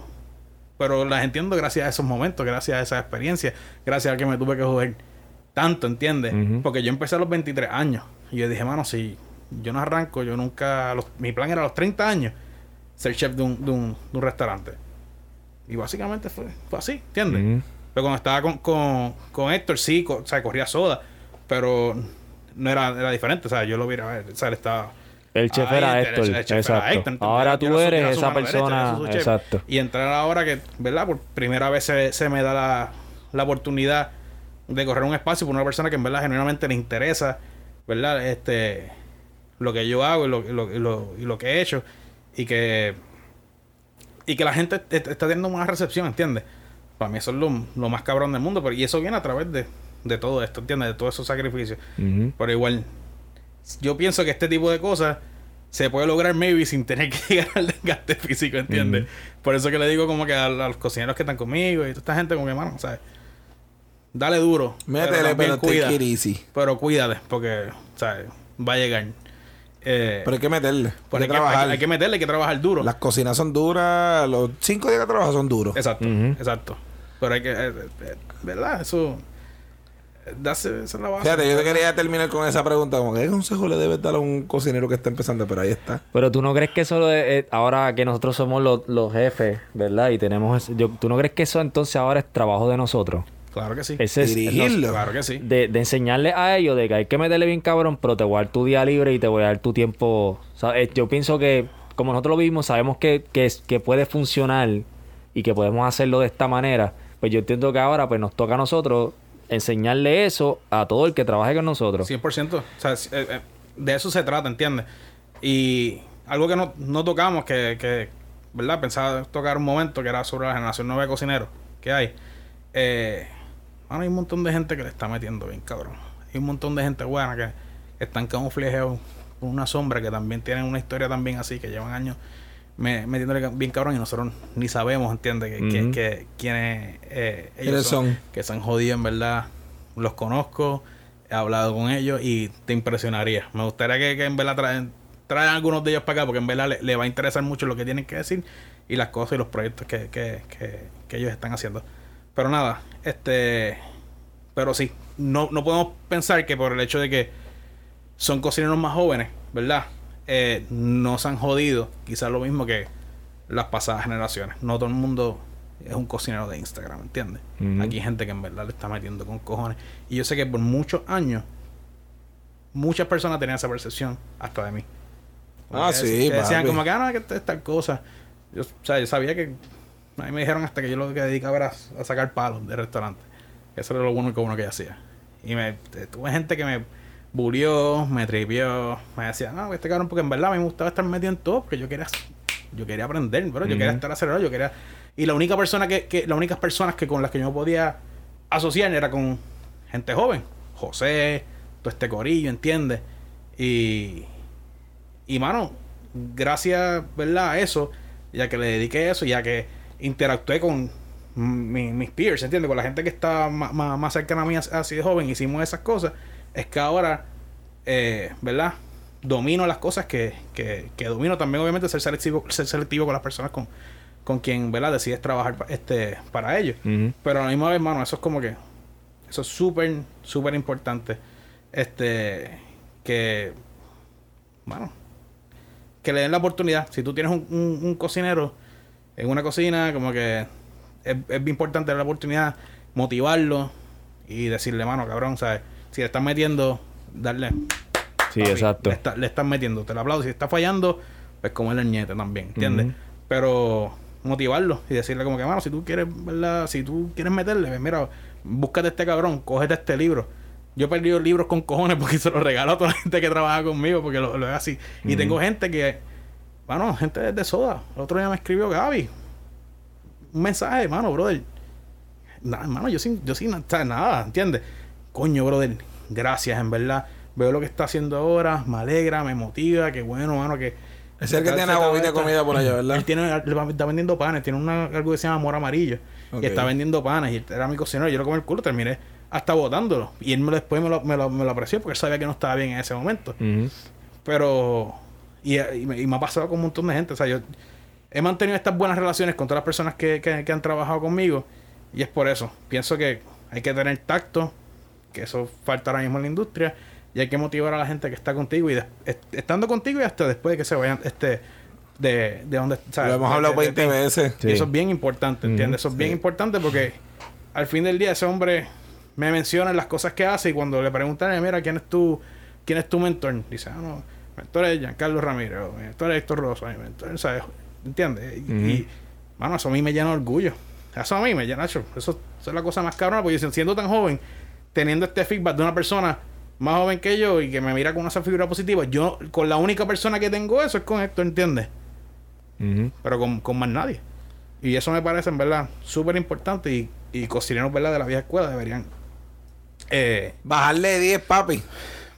pero las entiendo gracias a esos momentos, gracias a esa experiencia, gracias a que me tuve que joder tanto, ¿entiendes? Porque yo empecé a los 23 años y yo dije, mano, si yo no arranco, yo nunca. mi plan era a los 30 años ser chef de un, de un, de un restaurante. Y básicamente fue, fue así, ¿entiendes? Pero cuando estaba con, con, con Héctor, sí, o sea, corría soda, pero no era, era diferente, o sea, yo lo vi, o sea, él estaba. El chef era Héctor, exacto. ahora tú eres esa persona, exacto. Y entrar ahora que, ¿verdad? Por primera vez se, se me da la, la oportunidad de correr un espacio por una persona que en verdad genuinamente le interesa, ¿verdad? Este lo que yo hago y lo, lo, lo, y lo que he hecho y que y que la gente está teniendo una recepción, ¿entiendes? Para mí eso es lo, más cabrón del mundo, pero y eso viene a través de, de todo esto, ¿entiendes? De todos esos sacrificios. Pero igual, yo pienso que este tipo de cosas se puede lograr maybe sin tener que llegar al desgaste físico, ¿entiendes? Por eso que le digo como que a, los cocineros que están conmigo y toda esta gente como que, mano, ¿sabes? Dale duro. Métele, pero, pero, pero cuídate, porque, ¿sabes? Va a llegar. Eh, pero hay que meterle. Hay, que, trabajar. Hay, que meterle, hay que trabajar duro. Las cocinas son duras, los cinco días que trabajas son duros. Exacto, exacto. Pero hay que, eh, eh, ¿verdad? Eso. Dase, esa la base. Fíjate, yo te quería terminar con esa pregunta. ¿Qué consejo le debes dar a un cocinero que está empezando? Pero ahí está. Pero tú no crees que eso, ahora que nosotros somos los, los jefes, ¿verdad? Y tenemos. Yo, ¿Tú no crees que eso entonces ahora es trabajo de nosotros? Claro que sí. Ese Dirigirlo. claro que sí. De, de, enseñarle a ellos de que hay que meterle bien cabrón, pero te voy a dar tu día libre y te voy a dar tu tiempo. Eh, yo pienso que, como nosotros lo vimos, sabemos que, que, que puede funcionar y que podemos hacerlo de esta manera. Pues yo entiendo que ahora pues nos toca a nosotros enseñarle eso a todo el que trabaje con nosotros. 100%. O sea, eh, eh, de eso se trata, ¿entiendes? Y algo que no, no tocamos, que, que, ¿verdad? Pensaba tocar un momento que era sobre la generación nueva de cocineros que hay. Eh, Ahora hay un montón de gente que le está metiendo bien, cabrón. Hay un montón de gente buena que están camuflajeados con una sombra que también tienen una historia también así, que llevan años metiéndole bien cabrón y nosotros ni sabemos, ¿entiendes? Que, que, quiénes eh, ellos son, Que se han jodido, en verdad. Los conozco, he hablado con ellos y te impresionaría. Me gustaría que, en verdad traen, traen algunos de ellos para acá porque en verdad le, va a interesar mucho lo que tienen que decir y las cosas y los proyectos que, que, que ellos están haciendo. Pero nada, este. Pero sí, no, no podemos pensar que por el hecho de que son cocineros más jóvenes, ¿verdad? Eh, no se han jodido, quizás lo mismo que las pasadas generaciones. No todo el mundo es un cocinero de Instagram, ¿entiendes? Aquí hay gente que en verdad le está metiendo con cojones. Y yo sé que por muchos años, muchas personas tenían esa percepción hasta de mí. ah, sí, Decían como que, ah, no, que esta cosa. Yo, o sea, yo sabía que. A mí me dijeron hasta que yo lo que dedicaba era a sacar palos de restaurante. Eso era lo bueno que uno que yo hacía. Y me tuve gente que me burió, me tripió, me decía, no, este cabrón, porque en verdad a mí me gustaba estar metido en todo, porque yo quería, yo quería aprender, pero yo quería estar acelerado, yo quería y la única persona que, que, las únicas personas que con las que yo podía asociar era con gente joven. José, todo este corillo, ¿entiendes? Y, y mano, gracias, ¿verdad? A eso, ya que le dediqué eso, ya que interactué con mis peers, ¿entiendes? Con la gente que está más, más, cercana a mí así de joven, hicimos esas cosas, es que ahora, eh, ¿verdad? Domino las cosas que, que, que domino también, obviamente, ser selectivo, ser selectivo con las personas con, con quien, ¿verdad? Decides trabajar este, para ellos. Pero a la misma vez, hermano, eso es como que... Eso es súper, súper importante. Este... Que... Bueno... Que le den la oportunidad. Si tú tienes un, cocinero en una cocina, como que... Es, es importante la oportunidad, motivarlo y decirle, mano, cabrón, ¿sabes? Si le estás metiendo, darle... Sí, exacto. Le, estás metiendo, te lo aplaudo. Si está fallando, pues como el niete también, ¿entiendes? Pero motivarlo y decirle como que, mano, si tú quieres, ¿verdad? Si tú quieres meterle, pues mira, búscate este cabrón, cógete este libro. Yo he perdido libros con cojones porque se los regalo a toda la gente que trabaja conmigo, porque lo, lo es así. Y tengo gente que, bueno, gente de soda. El otro día me escribió Gaby. Un mensaje, mano, brother. Nada, hermano, yo sin, yo sin nada, ¿entiendes? Coño, brother, gracias, en verdad. Veo lo que está haciendo ahora, me alegra, me motiva, que bueno, mano, que es el que tiene agua de comida por allá, ¿verdad? Él tiene, está vendiendo panes, tiene una, algo que se llama amor amarillo. Y está vendiendo panes. Y era mi cocinero. Yo lo comí el culo, terminé hasta botándolo. Y él después me lo, me, lo, me lo apreció porque él sabía que no estaba bien en ese momento. Pero. Y, me, ha pasado con un montón de gente. O sea, yo he mantenido estas buenas relaciones con todas las personas que, que han trabajado conmigo. Y es por eso. Pienso que hay que tener tacto. Que eso falta ahora mismo en la industria y hay que motivar a la gente que está contigo y estando contigo y hasta después de que se vayan este de, de donde Lo hemos hablado 20 veces. eso es bien importante, ¿entiendes? Eso es bien importante porque al fin del día ese hombre me menciona las cosas que hace y cuando le preguntan, mira, ¿quién es tu, quién es tu mentor? Dice, ah, no, mentor es Giancarlo Ramírez, mentor es Héctor Rosa, mi mentor, ¿sabes? ¿Entiendes? Y, mano, eso a mí me llena de orgullo. Eso a mí me llena, eso, eso es la cosa más cabrona, porque yo siendo tan joven, teniendo este feedback de una persona más joven que yo y que me mira con esa figura positiva, yo con la única persona que tengo eso es con esto, ¿entiendes? Pero con, más nadie. Y eso me parece, en verdad, súper importante. Y, y cocineros, ¿verdad? De la vieja escuela deberían... Eh, Bajarle 10, papi.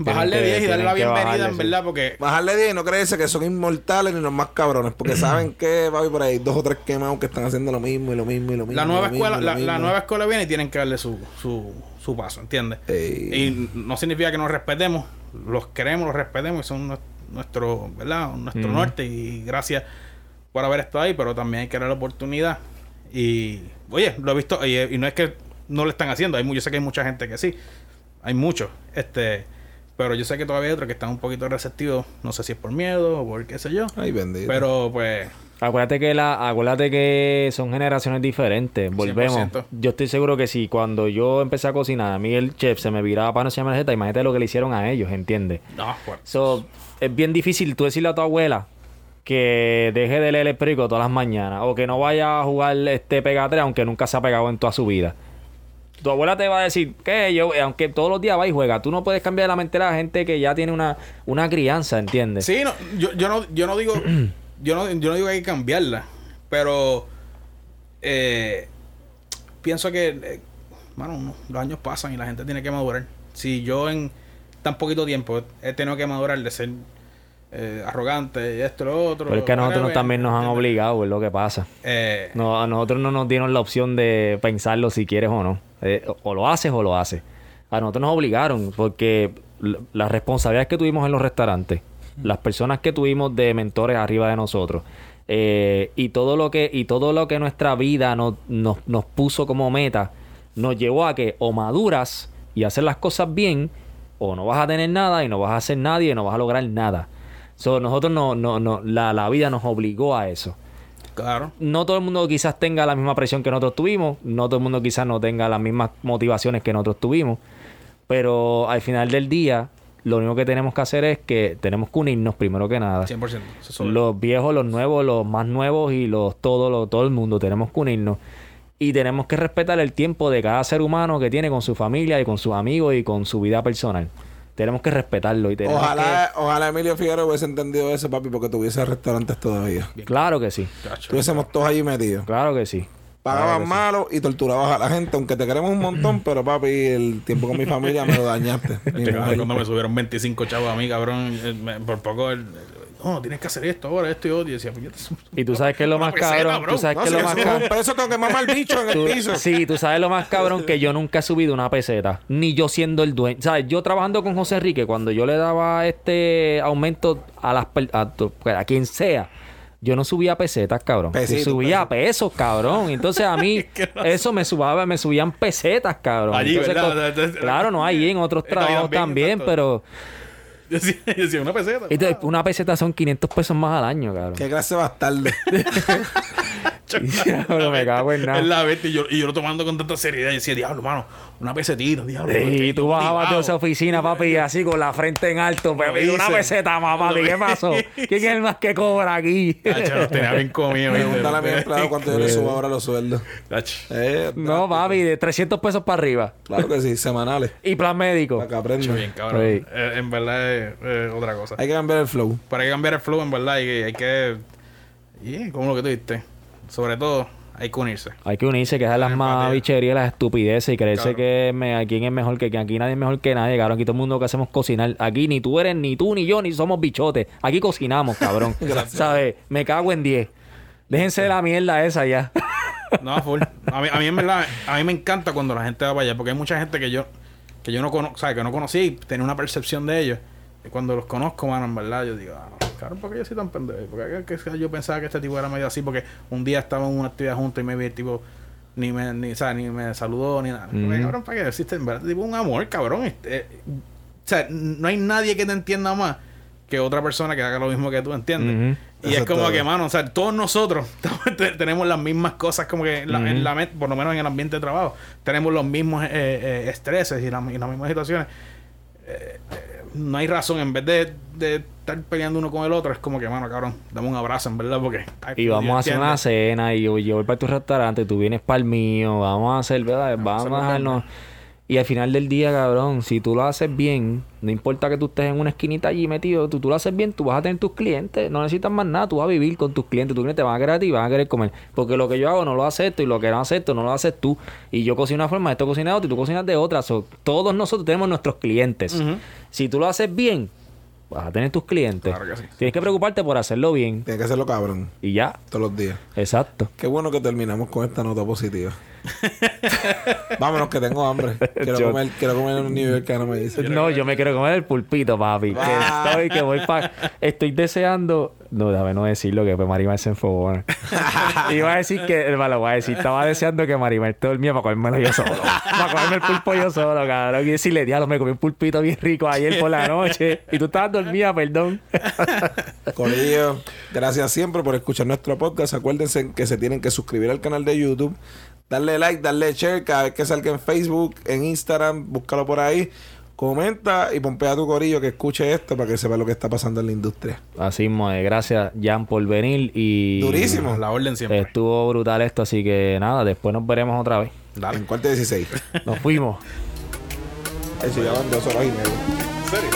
Bajarle 10 y darle la bienvenida, en verdad, porque... Bajarle 10 y no creerse que son inmortales ni los más cabrones. Porque saben que, papi, por ahí dos o tres quemados que están haciendo lo mismo y lo mismo y lo mismo. La nueva, escuela, la, nueva escuela viene y tienen que darle su, su, su paso, ¿entiendes? Y no significa que nos respetemos. Los queremos, los respetemos y son nuestro, ¿verdad? Nuestro norte. Y gracias por haber estado ahí, pero también hay que dar la oportunidad. Y, oye, lo he visto, y, no es que no lo están haciendo. Hay, yo sé que hay mucha gente que sí. Hay muchos. Este pero yo sé que todavía hay otros que están un poquito receptivos. No sé si es por miedo o por qué sé yo. Ay, bendito. Pero pues. Acuérdate que la, acuérdate que son generaciones diferentes. Volvemos. Yo estoy seguro que si cuando yo empecé a cocinar, a mí el chef se me viraba para no se receta, imagínate lo que le hicieron a ellos, ¿entiendes? No, pues. So, es bien difícil tú decirle a tu abuela que deje de leer el perico todas las mañanas o que no vaya a jugar este pegatre aunque nunca se ha pegado en toda su vida tu abuela te va a decir que yo, aunque todos los días va y juega, tú no puedes cambiar la mente de la gente que ya tiene una, una crianza, ¿entiendes? Sí, no, yo, yo no, yo no digo, yo no, yo no digo que hay que cambiarla, pero eh, pienso que, bueno, eh, los años pasan y la gente tiene que madurar. Si yo en tan poquito tiempo he tenido que madurar de ser eh, arrogante y esto lo otro. Porque a nosotros también nos han obligado, es lo que pasa. Eh, no, a nosotros no nos dieron la opción de pensarlo si quieres o no. Eh, o lo haces o lo haces. A nosotros nos obligaron porque las responsabilidades que tuvimos en los restaurantes, las personas que tuvimos de mentores arriba de nosotros, y todo lo que y todo lo que nuestra vida nos, nos, nos puso como meta, nos llevó a que o maduras y hacer las cosas bien, o no vas a tener nada y no vas a hacer nadie y no vas a lograr nada. So, nosotros no, no, no, la, la vida nos obligó a eso. Claro. No todo el mundo quizás tenga la misma presión que nosotros tuvimos, no todo el mundo quizás no tenga las mismas motivaciones que nosotros tuvimos, pero al final del día, lo único que tenemos que hacer es que tenemos que unirnos primero que nada. 100%. Eso es solo- Los viejos, los nuevos, los más nuevos y los todo, todo el mundo tenemos que unirnos. Y tenemos que respetar el tiempo de cada ser humano que tiene con su familia y con sus amigos y con su vida personal. Tenemos que respetarlo y tenemos Ojalá, ojalá Emilio Figueroa hubiese entendido eso, papi, porque tuviese restaurantes todavía. que... Claro que sí. Chacho. Estuviésemos todos allí metidos. Claro que sí. Pagabas malo y torturabas a la gente, aunque te queremos un montón, pero papi, el tiempo con mi familia me lo dañaste. Mi Este, cuando me subieron 25 chavos a mí, cabrón, eh, me- por poco, el- no, tienes que hacer esto ahora, esto y otro. Y decía, pues Y tú sabes que es lo más peseta, cabrón. bro. Tú sabes No, que es lo más cabrón. un peso, tengo que mamar el bicho en el piso. sí, tú sabes lo más cabrón que yo nunca he subido una peseta, ni yo siendo el dueño. ¿Sabes? Yo trabajando con José Enrique, cuando yo le daba este aumento a las per- a, quien sea, yo no subía pesetas, cabrón. Yo subía pesos, cabrón. Entonces a mí eso me subaba, me subían pesetas, cabrón. Allí, claro, no hay en otros trabajos también, pero Yo decía, yo decía, una peseta. entonces, una peseta son 500 pesos más al año, cabrón. Qué clase bastardo. Diablo, me cago en nada. Es la bestia. Y yo, y yo lo tomando con tanta seriedad. Y decía, diablo, mano, una pesetita, diablo. Y tú bajabas de esa oficina, papi, así con la frente en alto. Lo una peseta más, papi. ¿Qué pasó? ¿Quién es el más que cobra aquí? Tacho, tenía bien comido. Pregúntale a mi empleado cuánto yo le subo ahora los sueldos. Eh, No, papi, de 300 pesos para arriba. Claro que sí, semanales. Y plan médico. Para que bien, cabrón. Sí. Eh, en verdad es eh, otra cosa. Hay que cambiar el flow. Para que cambiar el flow, en verdad, hay que... Hay que como lo que tú dijiste. Sobre todo, hay que unirse. Hay que unirse, que dejar las Empatía. más bicherías, las estupideces y creerse Claro. que me, a quién es mejor que quién. Aquí nadie es mejor que nadie, cabrón. Aquí todo el mundo que hacemos cocinar. Aquí ni tú eres, ni tú, ni yo, ni somos bichotes. Aquí cocinamos, cabrón. ¿Sabes? Me cago en 10. Déjense de la mierda esa ya. No, full. A mí, a mí en verdad, a mí me encanta cuando la gente va para allá, porque hay mucha gente que yo, que yo no conozco, que no conocí y tenía una percepción de ellos. Y cuando los conozco, mano, en verdad, yo digo, ah, no, claro, ¿por qué yo soy tan pendejo? Porque que- yo pensaba que este tipo era medio así, porque un día estaba en una actividad juntos y me vi el tipo, ni me, ni, o sea, ni me saludó, ni nada. Ujú. cabrón, ¿para qué existe? En verdad, tipo un amor, cabrón. Este, eh, o sea, no hay nadie que te entienda más que otra persona que haga lo mismo que tú, ¿entiendes? Y Eso es como todo. que, mano, o sea, todos nosotros te- tenemos las mismas cosas como que en la, en la mente, por lo menos en el ambiente de trabajo. Tenemos los mismos eh, eh, estreses y, la- y las mismas situaciones. No hay razón, en vez de, de estar peleando uno con el otro, es como que, mano, cabrón, dame un abrazo, en verdad, porque... ay, Y vamos a hacer una cena y yo, yo voy para tu restaurante, tú vienes para el mío, vamos a hacer, ¿verdad? Vamos, a dejarnos. Y al final del día, cabrón, si tú lo haces bien, no importa que tú estés en una esquinita allí metido, tú, tú lo haces bien, tú vas a tener tus clientes, no necesitas más nada, tú vas a vivir con tus clientes, tus clientes te van a querer a ti y van a querer comer. Porque lo que yo hago no lo acepto y lo que no acepto no lo haces tú. Y yo cocino de una forma, esto cocina de otra y tú cocinas de otra. So, todos nosotros tenemos nuestros clientes. Si tú lo haces bien, vas a tener tus clientes. Claro que sí. Tienes que preocuparte por hacerlo bien. Tienes que hacerlo cabrón. Y ya. Todos los días. Exacto. Qué bueno que terminamos con esta nota positiva. Vámonos, que tengo hambre. Quiero Yo- comer, quiero comer en un nivel que no me dice. No, yo me quiero comer el pulpito, papi. Que Ah. estoy, que voy para. Estoy deseando. No, déjame no decirlo, que Marimar se enfogó. Iba a decir que. Bueno, lo voy a decir. Estaba deseando que Marimar te dormía para comérmelo yo solo. para comerme el pulpo yo solo, cabrón. Y decirle, diablo, me comí un pulpito bien rico ayer por la noche. Y tú estabas dormida, perdón. Corillo, gracias siempre por escuchar nuestro podcast. Acuérdense que se tienen que suscribir al canal de YouTube, darle like, darle share cada vez que salga en Facebook, en Instagram, búscalo por ahí. Comenta y pompea a tu corillo que escuche esto para que sepa lo que está pasando en la industria. Así mismo, eh, gracias, Jan, por venir. Y. Durísimo. La orden siempre. Estuvo brutal esto, así que nada, después nos veremos otra vez. Dale. En cuarto 16. Nos fuimos. Ahí se llevan dos horas y media. ¿En serio?